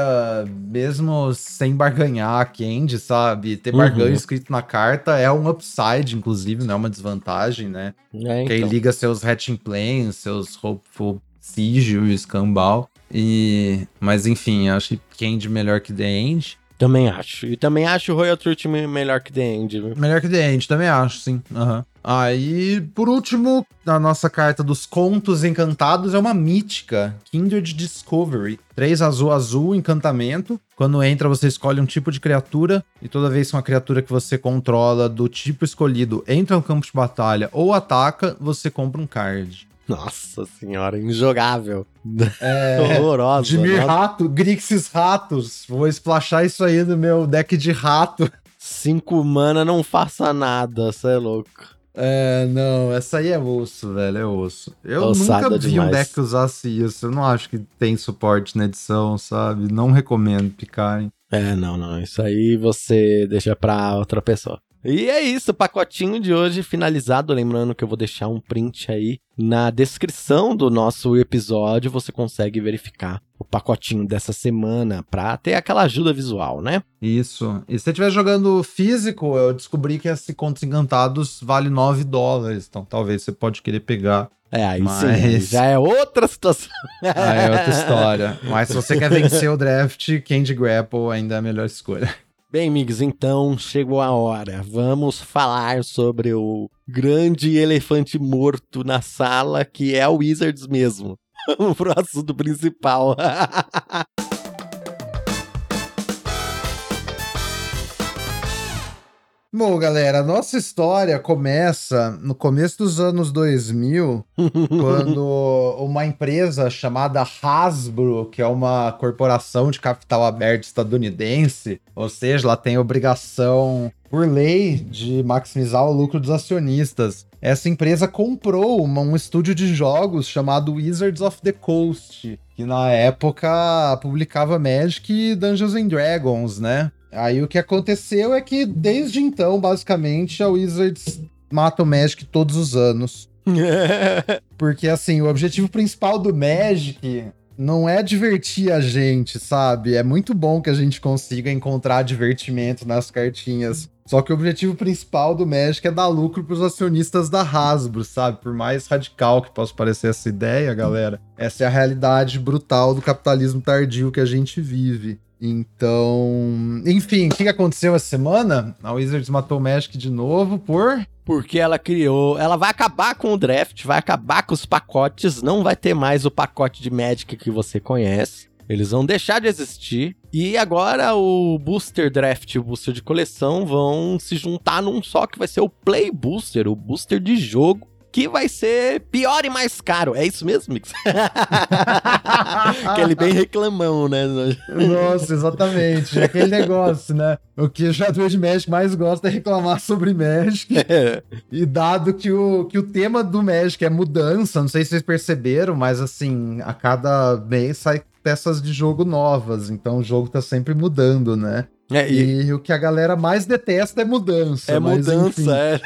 mesmo sem barganhar a Candy, sabe? Ter barganho Uhum. escrito na carta é um upside, inclusive, não é uma desvantagem, né? É, Que aí então. liga seus Hatching Planes, seus Hopeful Siege e Scambal. E. Mas enfim, acho que Candy melhor que The End. Também acho. E também acho o Royal Truth me- melhor que The End. viu? Melhor que The End, também acho, sim. Aham. Aí, por último, a nossa carta dos contos encantados é uma mítica, Kindred Discovery. 3 azul azul, encantamento. Quando entra, você escolhe um tipo de criatura, e toda vez que uma criatura que você controla do tipo escolhido entra no campo de batalha ou ataca, você compra um card. Nossa senhora, injogável. É. Horrorosa. Dimir Nossa, Rato, Grixis Ratos. Vou splashar isso aí no meu deck de rato. Cinco mana, não faça nada, cê é louco. É, não, essa aí é osso, velho, é osso. Eu Ossada nunca vi um demais. deck que usasse isso. Eu não acho que tem suporte na edição, sabe? Não recomendo picarem. É, não, não. Isso aí você deixa pra outra pessoa. E é isso, o pacotinho de hoje finalizado. Lembrando que eu vou deixar um print aí na descrição do nosso episódio. Você consegue verificar o pacotinho dessa semana pra ter aquela ajuda visual, né? Isso. E se você estiver jogando físico, eu descobri que esse Contos Encantados vale 9 dólares. Então talvez você pode querer pegar. É, aí Mas- sim, já é outra situação. Aí é outra história. Mas se você quer vencer o draft, Candy Grapple ainda é a melhor escolha. Bem, amigos, então chegou a hora. Vamos falar sobre o grande elefante morto na sala, que é o Wizards mesmo. Pro assunto principal. Bom, galera, a nossa história começa no começo dos anos 2000, quando uma empresa chamada Hasbro, que é uma corporação de capital aberto estadunidense, ou seja, ela tem obrigação por lei de maximizar o lucro dos acionistas. Essa empresa comprou uma- um estúdio de jogos chamado Wizards of the Coast, que na época publicava Magic e Dungeons and Dragons, né? Aí o que aconteceu é que desde então, basicamente, a Wizards mata o Magic todos os anos. Porque, assim, o objetivo principal do Magic não é divertir a gente, sabe? É muito bom que a gente consiga encontrar divertimento nas cartinhas. Só que o objetivo principal do Magic é dar lucro pros acionistas da Hasbro, sabe? Por mais radical que possa parecer essa ideia, galera, essa é a realidade brutal do capitalismo tardio que a gente vive. Então, enfim, o que aconteceu essa semana? A Wizards matou o Magic de novo por Porque ela criou. Ela vai acabar com o draft, vai acabar com os pacotes, não vai ter mais o pacote de Magic que você conhece. Eles vão deixar de existir. E agora o Booster Draft e o Booster de coleção vão se juntar num só que vai ser o Play Booster, o Booster de jogo. Que vai ser pior e mais caro. É isso mesmo, Mix? Aquele bem reclamão, né? Nossa, exatamente. É Aquele negócio, né? O que o jogador de Magic mais gosta é reclamar sobre Magic. E dado que o, que o tema do Magic é mudança, não sei se vocês perceberam, mas assim, a cada mês sai peças de jogo novas. Então o jogo tá sempre mudando, né? É, e E, o que a galera mais detesta é mudança. é mas, enfim. mudança, é.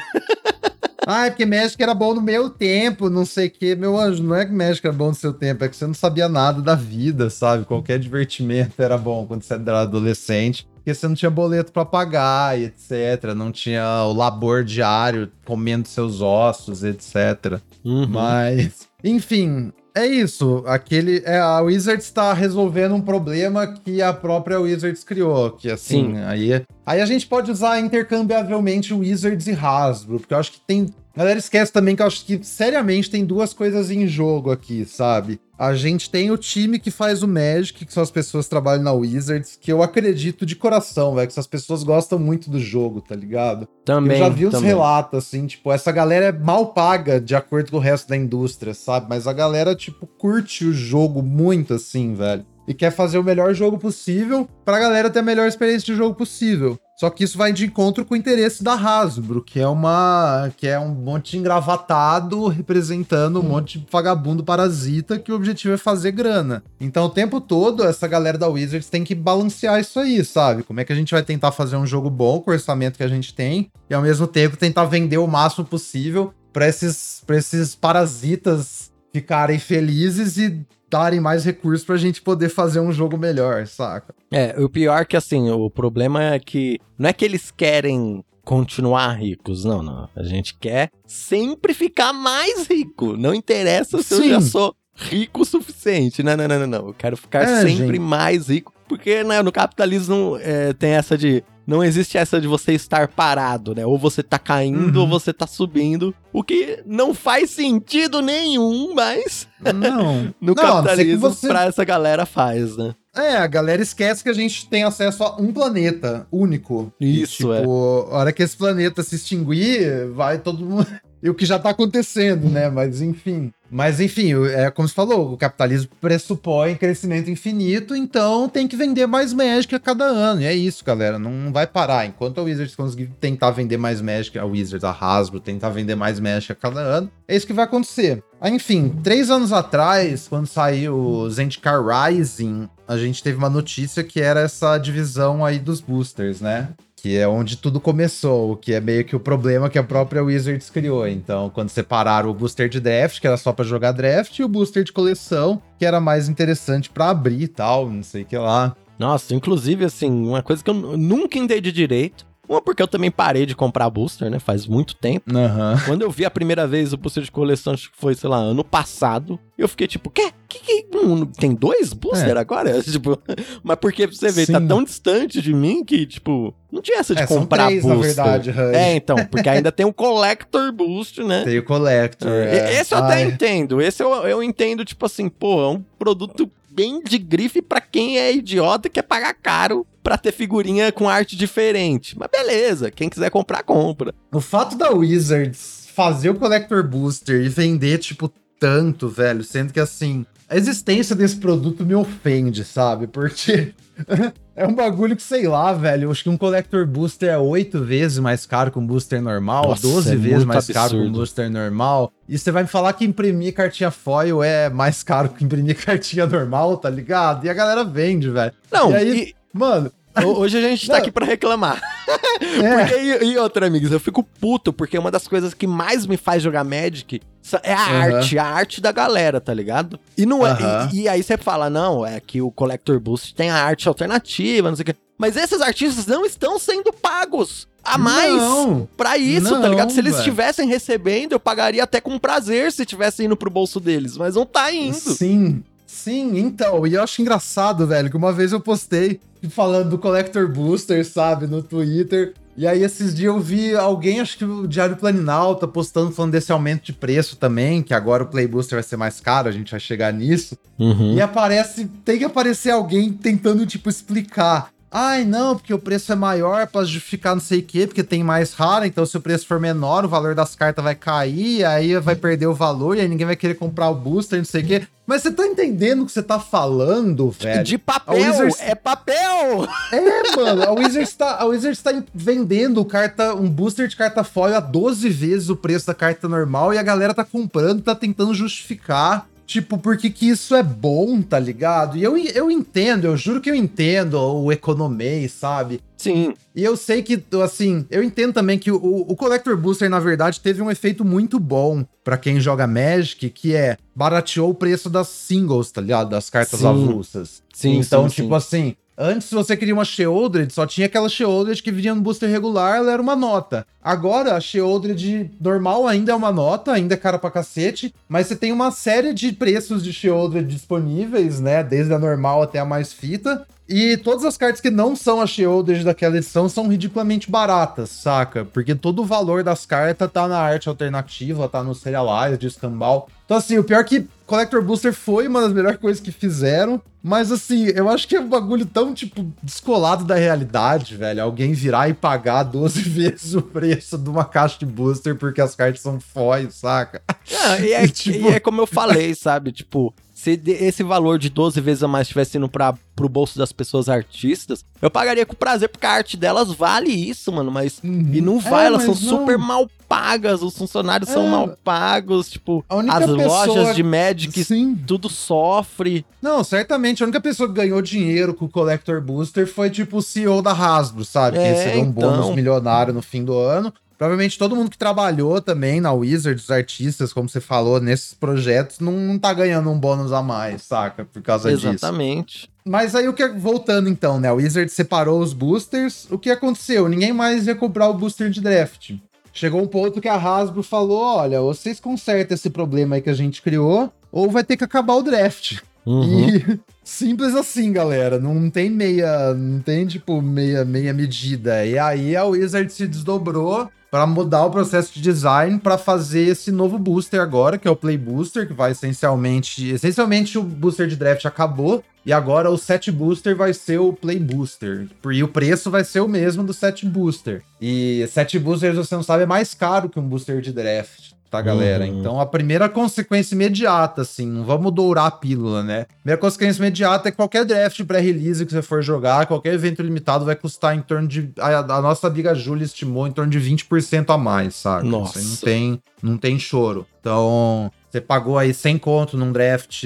Ah, é porque Magic era bom no meu tempo, não sei o quê. Meu anjo, não é que Magic era bom no seu tempo, é que você não sabia nada da vida, sabe? Qualquer divertimento era bom quando você era adolescente. Porque você não tinha boleto pra pagar etc. Não tinha o labor diário comendo seus ossos, etc. Uhum. Mas, enfim, é isso. Aquele, é, a Wizards está resolvendo um problema que a própria Wizards criou. Que assim, Sim. aí, aí a gente pode usar intercambiavelmente Wizards e Hasbro, porque eu acho que tem A galera esquece também que eu acho que, seriamente, tem duas coisas em jogo aqui, sabe? A gente tem o time que faz o Magic, que são as pessoas que trabalham na Wizards, que eu acredito de coração, velho, que essas pessoas gostam muito do jogo, tá ligado? Também. Eu já vi os também. relatos, assim, tipo, essa galera é mal paga de acordo com o resto da indústria, sabe? Mas a galera, tipo, curte o jogo muito, assim, velho. E quer fazer o melhor jogo possível pra galera ter a melhor experiência de jogo possível. Só que isso vai de encontro com o interesse da Hasbro, que é uma. que é um monte de engravatado representando um monte de vagabundo parasita que o objetivo é fazer grana. Então o tempo todo essa galera da Wizards tem que balancear isso aí, sabe? Como é que a gente vai tentar fazer um jogo bom com o orçamento que a gente tem e ao mesmo tempo tentar vender o máximo possível para esses, pra esses parasitas ficarem felizes e darem mais recursos pra gente poder fazer um jogo melhor, saca? É, o pior é que assim, o problema é que não é que eles querem continuar ricos, não, não. A gente quer sempre ficar mais rico. Não interessa se eu Sim. já sou rico o suficiente. Não, não, não, não, não. Eu quero ficar É, sempre gente. mais rico. Porque né, no capitalismo é, tem essa de. Não existe essa de você estar parado, né? Ou você tá caindo Uhum. ou você tá subindo. O que não faz sentido nenhum, mas Não. no Não, que capitalismo você- pra essa galera faz, né? É, a galera esquece que a gente tem acesso a um planeta único. E, Isso, tipo, é. a hora que esse planeta se extinguir, vai todo mundo. E o que já tá acontecendo, né? Mas enfim. Mas enfim, é como você falou, o capitalismo pressupõe crescimento infinito, então tem que vender mais Magic a cada ano. E é isso, galera. Não vai parar. Enquanto a Wizards conseguir tentar vender mais Magic, a Wizards, a Hasbro, tentar vender mais Magic a cada ano, é isso que vai acontecer. Enfim, três anos atrás, quando saiu o Zendikar Rising, a gente teve uma notícia que era essa divisão aí dos boosters, né? Que é onde tudo começou, que é meio que o problema que a própria Wizards criou. Então, quando separaram o booster de draft, que era só pra jogar draft, e o booster de coleção, que era mais interessante pra abrir e tal, não sei o que lá. Nossa, inclusive, assim, uma coisa que eu nu- nunca entendi direito. Uma, porque eu também parei de comprar booster, né? Faz muito tempo. Aham. Quando eu vi a primeira vez o booster de coleção, acho que foi, sei lá, ano passado, eu fiquei tipo, quê? Que, que, hum, tem dois booster agora? Tipo, mas porque você vê, tá É. Sim. tão distante de mim que, tipo, não tinha essa de É, comprar três, na booster. verdade, Randy. É, então, porque ainda tem o Collector Boost, né? Tem o Collector. É, é. Esse eu até Ai, entendo. Esse eu, eu entendo, tipo assim, pô, é um produto bem de grife pra quem é idiota e quer pagar caro pra ter figurinha com arte diferente. Mas beleza, quem quiser comprar, compra. O fato da Wizards fazer o Collector Booster e vender, tipo, tanto, velho, sendo que assim, a existência desse produto me ofende, sabe? Porque é um bagulho que, sei lá, velho, eu acho que um Collector Booster é oito vezes mais caro que um booster normal, Nossa, 12 é vezes mais caro que um absurdo. booster normal. E você vai me falar que imprimir cartinha foil é mais caro que imprimir cartinha normal, tá ligado? E a galera vende, velho. Não, E aí- e- Mano, ho- hoje a gente tá Não. aqui pra reclamar. é. Porque, e, e outra, amigos, eu fico puto, porque uma das coisas que mais me faz jogar Magic é a Aham. arte, a arte da galera, tá ligado? E não é. Aham. E, e aí você fala, não, é que o Collector Boost tem a arte alternativa, não sei o quê. Mas esses artistas não estão sendo pagos a mais Não. pra isso, tá Não, ligado? Se eles estivessem recebendo, eu pagaria até com prazer se estivesse indo pro bolso deles, mas não tá indo. Sim, sim, então. E eu acho engraçado, velho, que uma vez eu postei falando do Collector Booster, sabe, no Twitter. E aí, esses dias eu vi alguém, acho que o Diário Planinalta, postando falando desse aumento de preço também, que agora o Play Booster vai ser mais caro, a gente vai chegar nisso. Uhum. E aparece, tem que aparecer alguém tentando, tipo, explicar. Ai, não, porque o preço é maior pra justificar não sei o quê, porque tem mais raro, então se o preço for menor, o valor das cartas vai cair, aí vai perder o valor, e aí ninguém vai querer comprar o booster, não sei o quê. Mas você tá entendendo o que você tá falando, velho? De papel, Wizards- é papel! É, mano, a Wizards tá, a Wizards tá vendendo carta, um booster de carta foil a 12 vezes o preço da carta normal e a galera tá comprando, tá tentando justificar. Tipo, por que isso é bom, tá ligado? E eu, eu entendo, eu juro que eu entendo o economês, sabe? Sim, E eu sei que, assim, eu entendo também que o, o Collector Booster, na verdade, teve um efeito muito bom pra quem joga Magic, que é barateou o preço das singles, tá ligado? Das cartas Sim. avulsas. Sim, Então, sim, tipo assim, antes se você queria uma Sheoldred, só tinha aquela Sheoldred que vinha no booster regular, ela era uma nota. Agora, a Sheoldred normal ainda é uma nota, ainda é cara pra cacete, mas você tem uma série de preços de Sheoldred disponíveis, né? Desde a normal até a mais fita. E todas as cartas que não são a Sheoldred daquela edição são ridiculamente baratas, saca? Porque todo o valor das cartas tá na arte alternativa, tá no Serialize, de Escambau. Então, assim, o pior é que Collector Booster foi uma das melhores coisas que fizeram, mas assim, eu acho que é um bagulho tão, tipo, descolado da realidade, velho. Alguém virar e pagar 12 vezes o preço de uma caixa de booster porque as cartas são foil, saca? Não, e, é, tipo... e é como eu falei, sabe? Tipo, se esse valor de 12 vezes a mais estivesse indo pra, pro bolso das pessoas artistas, eu pagaria com prazer, porque a arte delas vale isso, mano. Mas. Uhum. E não vai, é, elas são não. super mal pagas, os funcionários é. são mal pagos, tipo, as pessoa... lojas de Magic, Sim. tudo sofre. Não, certamente, a única pessoa que ganhou dinheiro com o Collector Booster foi, tipo, o CEO da Hasbro, sabe? É, que recebeu um então... bônus milionário no fim do ano. Provavelmente todo mundo que trabalhou também na Wizard, os artistas, como você falou, nesses projetos, não, não tá ganhando um bônus a mais, saca? Por causa Exatamente. disso. Exatamente. Mas aí o que voltando então, né? O Wizard separou os boosters. O que aconteceu? Ninguém mais ia comprar o booster de draft. Chegou um ponto que a Hasbro falou: olha, vocês consertam esse problema aí que a gente criou, ou vai ter que acabar o draft. Uhum. E simples assim, galera. Não tem meia. Não tem, tipo, meia, meia medida. E aí a Wizard se desdobrou para mudar o processo de design para fazer esse novo booster agora, que é o Play Booster, que vai essencialmente, essencialmente o booster de draft acabou e agora o set booster vai ser o Play Booster. E o preço vai ser o mesmo do set booster. E set boosters, você não sabe, é mais caro que um booster de draft tá, galera? Uhum. Então, a primeira consequência imediata, assim, não vamos dourar a pílula, né? A primeira consequência imediata é que qualquer draft pré-release que você for jogar, qualquer evento limitado vai custar em torno de. A, a nossa amiga Júlia estimou em torno de 20% a mais, sabe? Nossa. Isso não tem, não tem choro. Então. Você pagou aí 100 conto num draft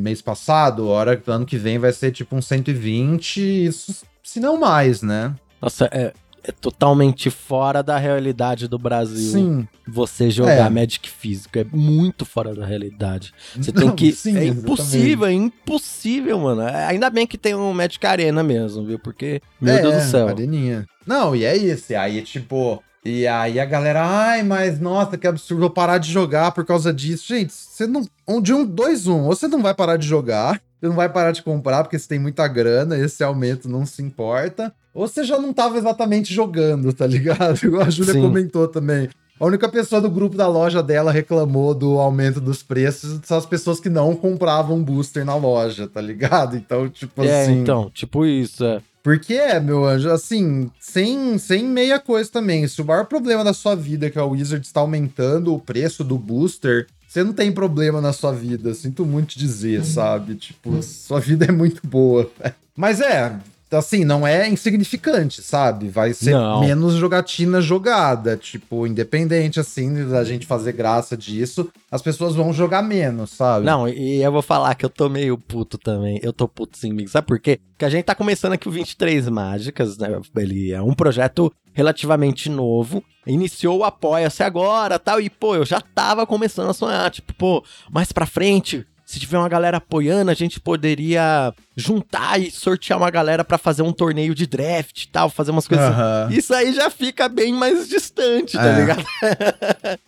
mês passado, hora ano que vem vai ser tipo um 120, isso se não mais, né? Nossa, é, é totalmente fora da realidade do Brasil. Sim. Você jogar é. Magic físico é muito fora da realidade. Você Não, tem que. Sim, é impossível, é impossível, mano. É, ainda bem que tem um Magic Arena mesmo, viu? Porque, meu é, Deus do céu. Areninha. Não, e é isso. E aí, tipo. E aí a galera, ai, mas nossa, que absurdo, vou parar de jogar por causa disso. Gente, você não. De um, dois, um. Ou você não vai parar de jogar, você não vai parar de comprar porque você tem muita grana, esse aumento não se importa. Ou você já não estava exatamente jogando, tá ligado? Igual a Júlia comentou também. A única pessoa do grupo da loja dela reclamou do aumento dos preços são as pessoas que não compravam booster na loja, tá ligado? Então, tipo é, assim. É, então, tipo isso, é. Porque é, meu anjo, assim, sem, sem meia coisa também. Se o maior problema da sua vida é que a Wizard está aumentando o preço do booster, você não tem problema na sua vida. Sinto muito dizer, sabe? Tipo, sua vida é muito boa. Mas é, assim, não é insignificante, sabe? Vai ser não. menos jogatina jogada. Tipo, independente, assim, da gente fazer graça disso, as pessoas vão jogar menos, sabe? Não, e eu vou falar que eu tô meio puto também. Eu tô puto sim, amigo. Sabe por quê? Porque a gente tá começando aqui o 23 Mágicas, né? Ele é um projeto relativamente novo. Iniciou o Apoia-se agora tal. E, pô, eu já tava começando a sonhar. Tipo, pô, mais pra frente se tiver uma galera apoiando, a gente poderia juntar e sortear uma galera para fazer um torneio de draft e tal, fazer umas coisas. Uhum. Isso aí já fica bem mais distante, tá é. ligado?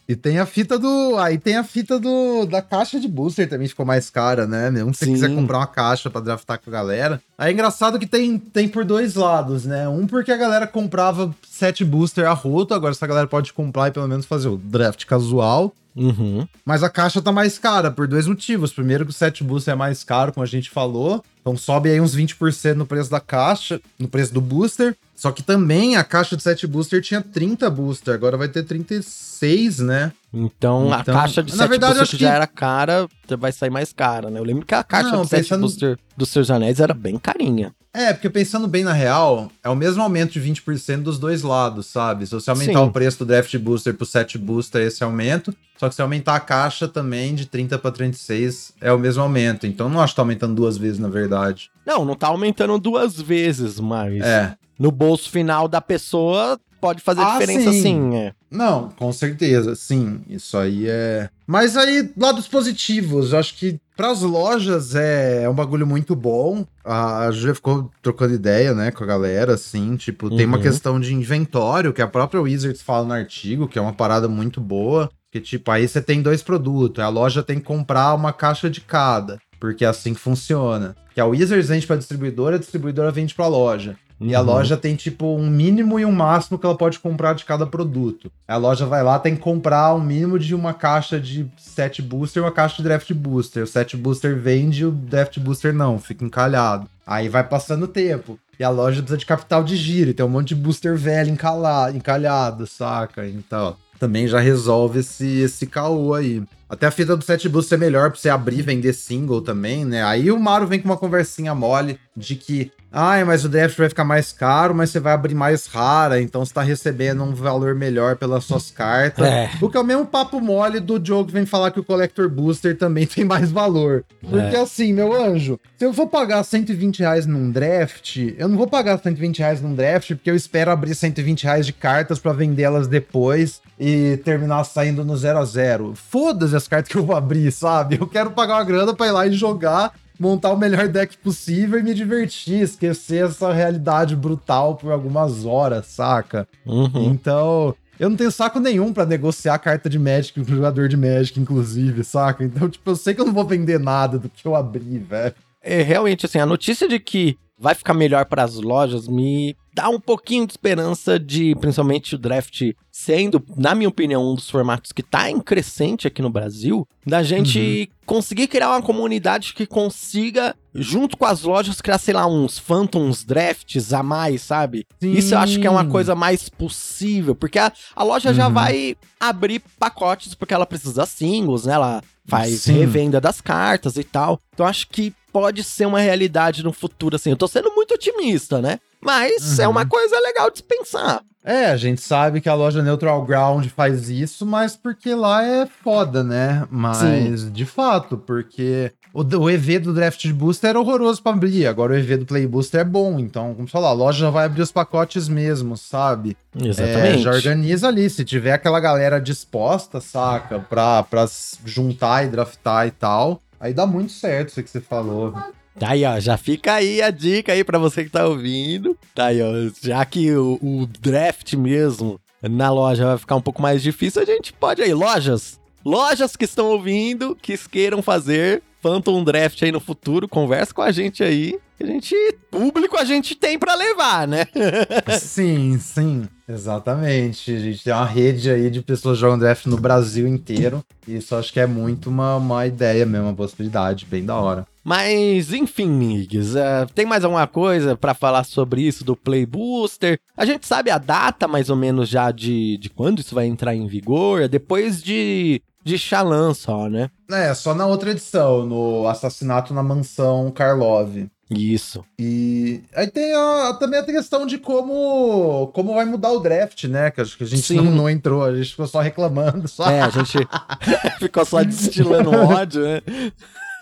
e tem a fita do. Aí tem a fita do da caixa de booster também ficou mais cara, né? Mesmo se você quiser comprar uma caixa para draftar com a galera. Aí é engraçado que tem, tem por dois lados, né? Um porque a galera comprava set booster a roto, agora essa galera pode comprar e pelo menos fazer o draft casual. Uhum. Mas a caixa tá mais cara por dois motivos. Primeiro que o set booster é mais caro, como a gente falou. Então sobe aí uns 20% no preço da caixa, no preço do booster. Só que também a caixa de 7 booster tinha 30 booster, agora vai ter 36, né? Então, então a caixa de 7 verdade, booster que já era cara, vai sair mais cara, né? Eu lembro que a caixa Não, de 7 pensando... booster dos seus anéis era bem carinha. É, porque pensando bem na real, é o mesmo aumento de 20% dos dois lados, sabe? Se você aumentar Sim. o preço do Draft Booster pro 7 Booster, esse aumento. Só que se aumentar a caixa também de 30 para 36, é o mesmo aumento. Então não acho que tá aumentando duas vezes, na verdade. Não, não tá aumentando duas vezes, mas. É. No bolso final da pessoa, pode fazer ah, diferença sim. sim é. Não, com certeza, sim. Isso aí é. Mas aí, lados positivos, eu acho que para as lojas é, é, um bagulho muito bom. A Júlia ficou trocando ideia, né, com a galera, assim, tipo, uhum. tem uma uhum. questão de inventório que a própria Wizards fala no artigo, que é uma parada muito boa. Que, tipo, aí você tem dois produtos, a loja tem que comprar uma caixa de cada. porque é assim que funciona. Que a Wizards vende pra distribuidora, a distribuidora vende pra loja. E a Uhum. loja tem, tipo, um mínimo e um máximo que ela pode comprar de cada produto. A loja vai lá, tem que comprar um mínimo de uma caixa de set booster e uma caixa de draft booster. O set booster vende, o draft booster não, fica encalhado. Aí vai passando o tempo. E a loja precisa de capital de giro, e tem um monte de booster velho encala- encalhado, saca? Então, também já resolve esse, esse caô aí. Até a fita do set booster é melhor pra você abrir e vender single também, né? Aí o Maru vem com uma conversinha mole de que, ai, mas o draft vai ficar mais caro, mas você vai abrir mais rara, então você tá recebendo um valor melhor pelas suas cartas. É. O que é o mesmo papo mole do jogo que vem falar que o Collector Booster também tem mais valor. Porque É. assim, meu anjo, se eu for pagar 120 reais num draft, eu não vou pagar 120 reais num draft porque eu espero abrir 120 reais de cartas pra vendê-las depois e terminar saindo no 0 a 0 Foda-se as cartas que eu vou abrir, sabe? Eu quero pagar uma grana pra ir lá e jogar, montar o melhor deck possível e me divertir, esquecer essa realidade brutal por algumas horas, saca? Uhum. Então, eu não tenho saco nenhum pra negociar carta de Magic com jogador de Magic, inclusive, saca? Então, tipo, eu sei que eu não vou vender nada do que eu abri, velho. É, realmente, assim, a notícia de que vai ficar melhor para as lojas me dá um pouquinho de esperança de, principalmente o draft sendo, na minha opinião, um dos formatos que tá em crescente aqui no Brasil, da gente conseguir criar uma comunidade que consiga, junto com as lojas, criar, sei lá, uns Phantoms Drafts a mais, sabe? Sim. Isso eu acho que é uma coisa mais possível, porque a, a loja já Uhum. vai abrir pacotes, porque ela precisa singles, né? Ela faz Sim. revenda das cartas e tal. Então acho que pode ser uma realidade no futuro, assim. Eu tô sendo muito otimista, né? Mas Uhum. é uma coisa legal de se pensar. É, a gente sabe que a loja Neutral Ground faz isso, mas porque lá é foda, né? Mas, de fato, porque o, o EV do Draft Booster era horroroso pra abrir, agora o EV do Play Booster é bom. Então, como falar, a loja vai abrir os pacotes mesmo, sabe? É, já organiza ali. Se tiver aquela galera disposta, saca, pra, pra juntar e draftar e tal, aí dá muito certo isso que você falou. Tá aí, ó, já fica aí a dica aí pra você que tá ouvindo. Tá aí, ó, já que o, o draft mesmo na loja vai ficar um pouco mais difícil, a gente pode aí, lojas, lojas que estão ouvindo, que queiram fazer Phantom Draft aí no futuro, conversa com a gente aí. que A gente, público a gente tem pra levar, né? sim, sim. Exatamente. A gente tem uma rede aí de pessoas jogam draft no Brasil inteiro. E isso acho que é muito uma, uma ideia mesmo, uma possibilidade, bem da hora. Mas, enfim, Migs, é, tem mais alguma coisa pra falar sobre isso do Play Booster? A gente sabe a data, mais ou menos, já de, de quando isso vai entrar em vigor? É depois de, de Xalan só, né? É, só na outra edição, no Assassinato na Mansão Karlov. Isso. E aí tem a- também a questão de como, como vai mudar o draft, né? Que acho que a gente não, não entrou, a gente ficou só reclamando. Só. É, a gente ficou só destilando ódio, né?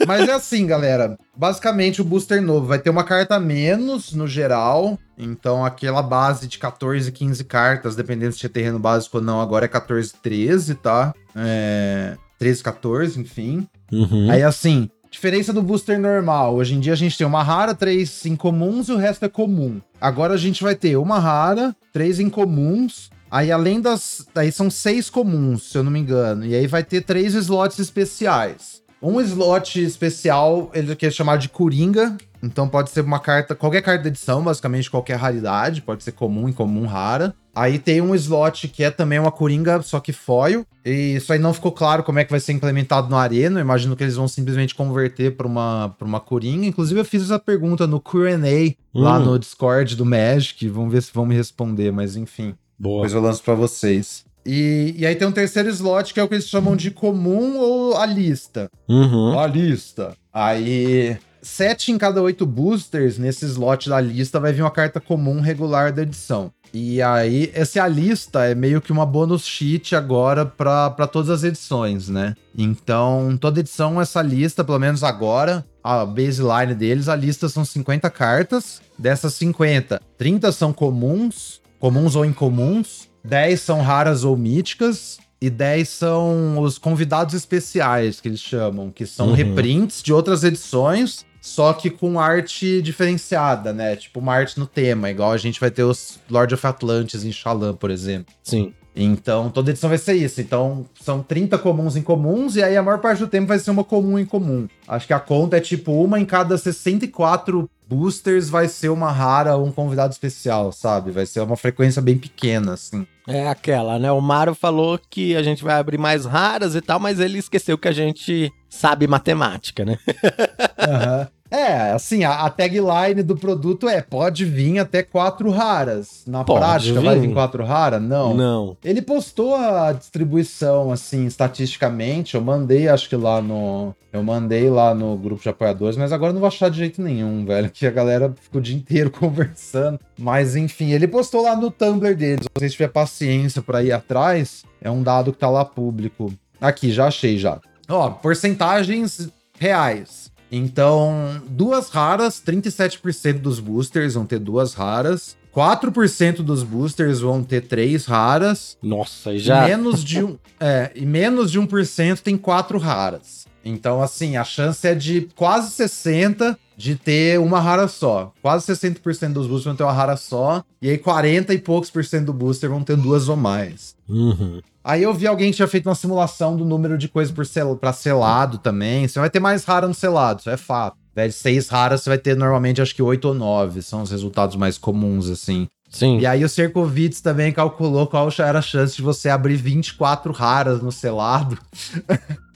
Mas é assim, galera. Basicamente, o booster novo vai ter uma carta a menos no geral. Então, aquela base de 14, 15 cartas, dependendo se tinha terreno básico ou não, agora é 14, 13, tá? É... 13, 14, enfim. Uhum. Aí, assim, diferença do booster normal. Hoje em dia a gente tem uma rara, três incomuns e o resto é comum. Agora a gente vai ter uma rara, três incomuns. Aí, além das. Aí são seis comuns, se eu não me engano. E aí vai ter três slots especiais. Um slot especial, ele quer chamar de Coringa. Então pode ser uma carta, qualquer carta da edição, basicamente qualquer raridade. Pode ser comum, incomum, rara. Aí tem um slot que é também uma Coringa, só que foil. E isso aí não ficou claro como é que vai ser implementado no Arena. Eu imagino que eles vão simplesmente converter para uma, pra uma Coringa. Inclusive, eu fiz essa pergunta no QA lá Hum. no Discord do Magic. Vamos ver se vão me responder, mas enfim. Boa. Depois eu lanço pra vocês. E, e aí tem um terceiro slot que é o que eles chamam de comum ou a lista. Uhum. A lista. Aí, sete em cada oito boosters nesse slot da lista vai vir uma carta comum regular da edição. E aí, essa a lista é meio que uma bonus sheet agora pra todas as edições, né? Então, toda edição, essa lista, pelo menos agora, a baseline deles, a lista são 50 cartas. Dessas 50, 30 são comuns, comuns ou incomuns, 10 são raras ou míticas, e 10 são os convidados especiais, que eles chamam, que são Uhum. reprints de outras edições, só que com arte diferenciada, né? Tipo uma arte no tema, igual a gente vai ter os Lord of Atlantis em Shallan, por exemplo. Sim. Então, toda edição vai ser isso. Então, são 30 comuns em comuns, e aí a maior parte do tempo vai ser uma comum em comum. Acho que a conta é tipo uma em cada 64 boosters vai ser uma rara ou um convidado especial, sabe? Vai ser uma frequência bem pequena, assim. É aquela, né? O Mario falou que a gente vai abrir mais raras e tal, mas ele esqueceu que a gente sabe matemática, né? Aham. É, assim, a, a tagline do produto é: pode vir até quatro raras. Na Pode prática, vir. vai vir quatro raras? Não. Não. Ele postou a distribuição, assim, estatisticamente. Eu mandei, acho que lá no. Eu mandei lá no grupo de apoiadores, mas agora eu não vou achar de jeito nenhum, velho. Que a galera ficou o dia inteiro conversando. Mas enfim, ele postou lá no Tumblr dele. Se você tiver paciência pra ir atrás, é um dado que tá lá público. Aqui, já achei já. Ó, porcentagens reais. Então, duas raras, 37% dos boosters vão ter duas raras. 4% dos boosters vão ter três raras. Nossa, e E já. menos de um, é, e menos de 1% tem quatro raras. Então, assim, a chance é de quase 60 de ter uma rara só. Quase 60% dos boosters vão ter uma rara só. E aí 40 e poucos por cento do booster vão ter duas ou mais. Uhum. Aí eu vi alguém que tinha feito uma simulação do número de coisas por sel pra selado também. Você vai ter mais rara no selado, isso é fato. Invés de seis raras, você vai ter normalmente acho que oito ou nove. São os resultados mais comuns, assim. Sim. E aí o Cercovitz também calculou qual era a chance de você abrir 24 raras no selado.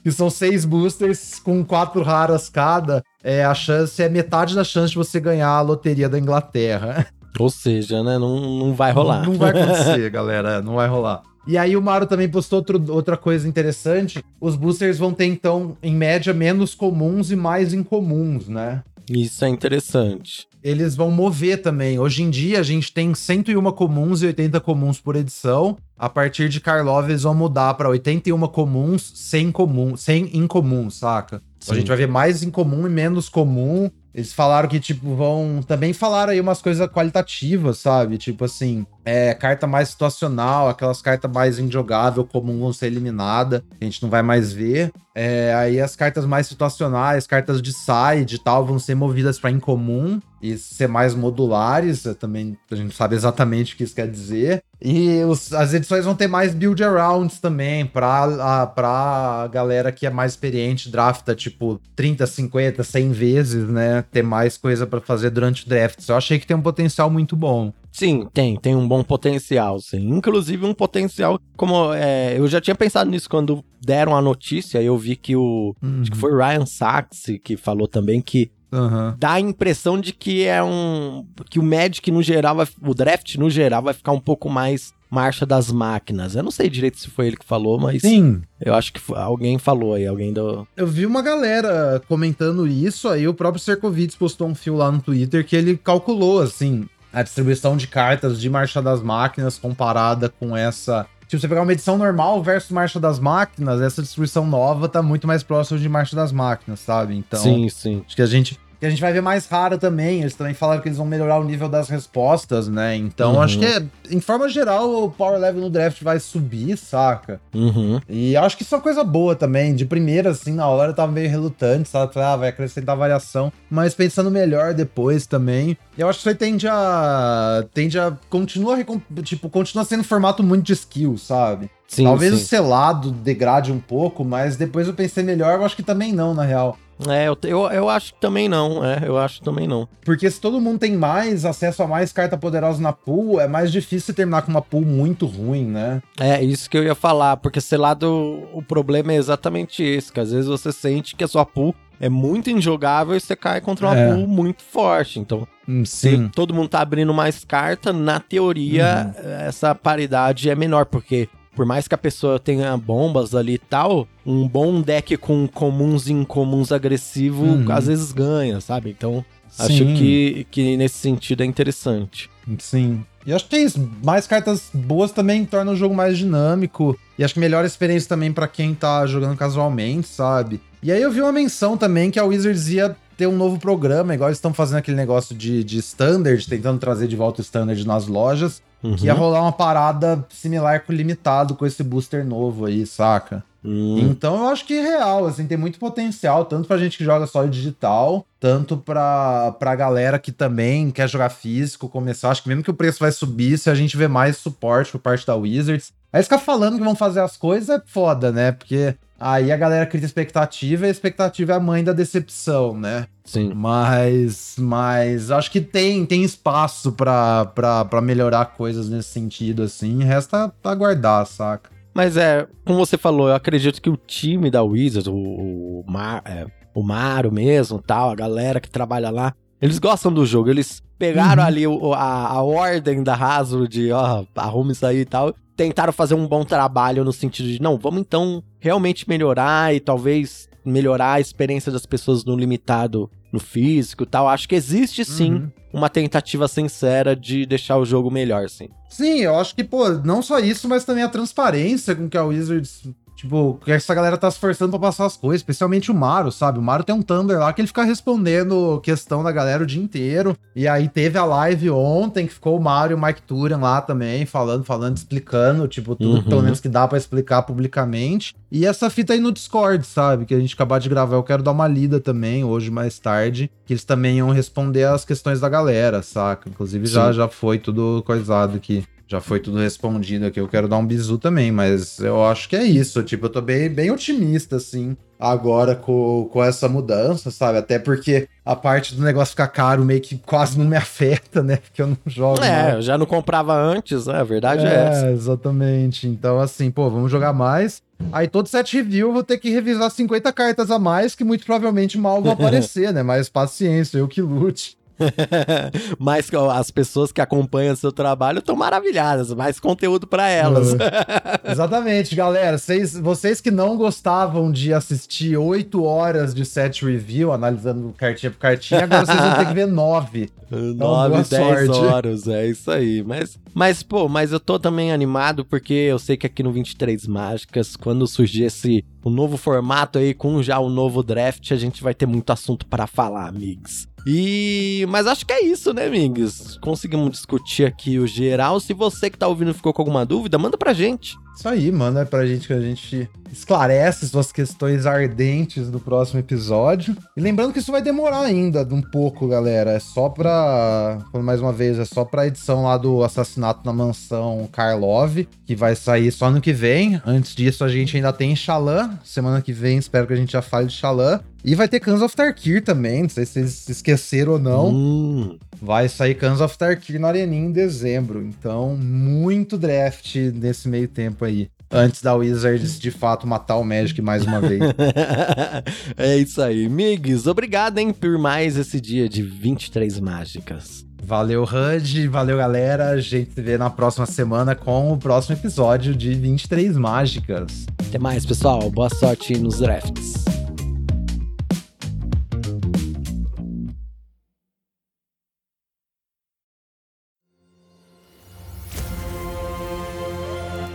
que são seis boosters com quatro raras cada. É, a chance é metade da chance de você ganhar a loteria da Inglaterra. Ou seja, né? Não, não vai rolar. Não, não vai acontecer, galera. Não vai rolar. E aí o Mario também postou outro- outra coisa interessante. Os boosters vão ter, então, em média, menos comuns e mais incomuns, né? Isso é interessante. eles vão mover também. Hoje em dia a gente tem 101 comuns e 80 comuns por edição. A partir de Karlov eles vão mudar para 81 comuns, 100 comum, 100 incomum, saca? Então, a Sim. gente vai ver mais incomum e menos comum. Eles falaram que, tipo, vão. Também falaram aí umas coisas qualitativas, sabe? Tipo assim, é, carta mais situacional, aquelas cartas mais injogável, comum vão ser eliminadas. A gente não vai mais ver. É, aí as cartas mais situacionais, cartas de side e tal, vão ser movidas para incomum e ser mais modulares. é, Também a gente sabe exatamente o que isso quer dizer. E os- as edições vão ter mais build arounds também, pra, a, pra galera que é mais experiente, drafta tipo 30, 50, 100 vezes, né? Ter mais coisa pra fazer durante o draft. Eu achei que tem um potencial muito bom. Sim, tem, tem um bom potencial, sim. Inclusive um potencial, como é, eu já tinha pensado nisso quando deram a notícia, eu vi que o. Acho que foi o Ryan Sachs que falou também que Aham. dá a impressão de que é um. que o Magic no geral, vai, o draft no geral vai ficar um pouco mais marcha das máquinas. Eu não sei direito se foi ele que falou, mas Sim, eu acho que alguém falou aí, alguém do. Eu vi uma galera comentando isso, aí o próprio Serkovitz postou um fio lá no Twitter que ele calculou, assim, a distribuição de cartas de Marcha das Máquinas comparada com essa. Tipo, você pegar uma edição normal versus Marcha das Máquinas, essa distribuição nova tá muito mais próxima de Marcha das Máquinas, sabe? Então, sim, sim. acho que a gente. Que a gente vai ver mais rara também. Eles também falaram que eles vão melhorar o nível das respostas, né? Então, Uhum. acho que, é, em forma geral, o power level no draft vai subir, saca? Uhum. E acho que isso é uma coisa boa também. De primeira, assim, na hora eu tava meio relutante, sabe? Falei, ah, vai acrescentar variação. Mas pensando melhor depois também. Eu acho que isso aí tende a. tende a. Continua, tipo, continua sendo um formato muito de skill, sabe? Sim, Talvez sim. o selado degrade um pouco, mas depois eu pensei melhor, eu acho que também não, na real. É, eu, eu, eu acho que também não, é, eu acho que também não. Porque se todo mundo tem mais acesso a mais carta poderosa na pool, é mais difícil terminar com uma pool muito ruim, né? É, isso que eu ia falar, porque sei lá, do, o problema é exatamente esse, que às vezes você sente que a sua pool é muito injogável e você cai contra uma É. pool muito forte. Então, Hum, se todo mundo tá abrindo mais carta, na teoria, Uhum. essa paridade é menor, porque por mais que a pessoa tenha bombas ali e tal, um bom deck com comuns e incomuns agressivo Uhum. às vezes ganha, sabe? Então, acho que, que nesse sentido é interessante. Sim. E acho que é isso. Mais cartas boas também tornam o jogo mais dinâmico. E acho que melhor experiência também pra quem tá jogando casualmente, sabe? E aí eu vi uma menção também que a Wizards ia ter um novo programa, igual eles estão fazendo aquele negócio de, de standard, tentando trazer de volta o standard nas lojas, Uhum. que ia rolar uma parada similar com o limitado, com esse booster novo aí, saca? Hum, Então eu acho que é real, assim, tem muito potencial, tanto pra gente que joga só digital, tanto pra, pra galera que também quer jogar físico, começar. Acho que mesmo que o preço vai subir, se a gente vê mais suporte por parte da Wizards. Aí ficar falando que vão fazer as coisas é foda, né? Porque aí a galera cria expectativa e a expectativa é a mãe da decepção, né? Sim. Mas, mas acho que tem, tem espaço pra, pra, pra melhorar coisas nesse sentido, assim. Resta aguardar, saca? Mas é, como você falou, eu acredito que o time da Wizards, o, o, Mar, é, o Mario mesmo, tal, a galera que trabalha lá, eles gostam do jogo. Eles pegaram uhum. ali o, a, a ordem da Hasbro de, ó, arrume isso aí e tal. Tentaram fazer um bom trabalho no sentido de, não, vamos então realmente melhorar e talvez melhorar a experiência das pessoas no limitado, no físico e tal. Acho que existe sim uhum. uma tentativa sincera de deixar o jogo melhor, sim. Sim, eu acho que, pô, não só isso, mas também a transparência com que a Wizards Tipo, que essa galera tá se esforçando pra passar as coisas, especialmente o Mario, sabe? O Mario tem um Tumblr lá que ele fica respondendo questão da galera o dia inteiro. E aí teve a live ontem que ficou o Mario e o Mike Turan lá também, falando, falando, explicando, tipo, tudo uhum. pelo menos que dá para explicar publicamente. E essa fita aí no Discord, sabe? Que a gente acabou de gravar, eu quero dar uma lida também, hoje mais tarde, que eles também iam responder as questões da galera, saca? Inclusive já, já foi tudo coisado aqui já foi tudo respondido aqui. Eu quero dar um bisu também, mas eu acho que é isso. Tipo, eu tô bem, bem otimista, assim, agora com, com essa mudança, sabe? Até porque a parte do negócio ficar caro meio que quase não me afeta, né? Porque eu não jogo. É, mais. eu já não comprava antes, né? A verdade é, é essa. É, exatamente. Então, assim, pô, vamos jogar mais. Aí todo set review eu vou ter que revisar 50 cartas a mais, que muito provavelmente mal vão aparecer, né? Mas paciência, eu que lute. Mas as pessoas que acompanham seu trabalho estão maravilhadas, mais conteúdo para elas. É. Exatamente, galera. Vocês, vocês que não gostavam de assistir oito horas de set review, analisando cartinha por cartinha, agora vocês vão ter que ver nove. Então, nove, dez horas, é isso aí. Mas, mas, pô, mas eu tô também animado porque eu sei que aqui no 23 Mágicas, quando surgir esse o um novo formato aí com já o novo draft, a gente vai ter muito assunto para falar, amigos. E. Mas acho que é isso, né, amigos? Conseguimos discutir aqui o geral. Se você que tá ouvindo ficou com alguma dúvida, manda pra gente. Isso aí, manda pra gente que a gente esclarece suas questões ardentes do próximo episódio. E lembrando que isso vai demorar ainda um pouco, galera. É só pra. Mais uma vez, é só pra edição lá do Assassinato na Mansão Karlov, que vai sair só no que vem. Antes disso, a gente ainda tem Xalã. Semana que vem, espero que a gente já fale de Xalã. E vai ter Cans of Tarkir também, não sei se vocês esqueceram ou não. Hum. Vai sair Cans of Tarkir no Areninha em dezembro. Então, muito draft nesse meio tempo aí. Antes da Wizards de fato matar o Magic mais uma vez. é isso aí. Migs, obrigado, hein, por mais esse dia de 23 mágicas. Valeu, HUD, valeu, galera. A gente se vê na próxima semana com o próximo episódio de 23 mágicas. Até mais, pessoal. Boa sorte nos drafts.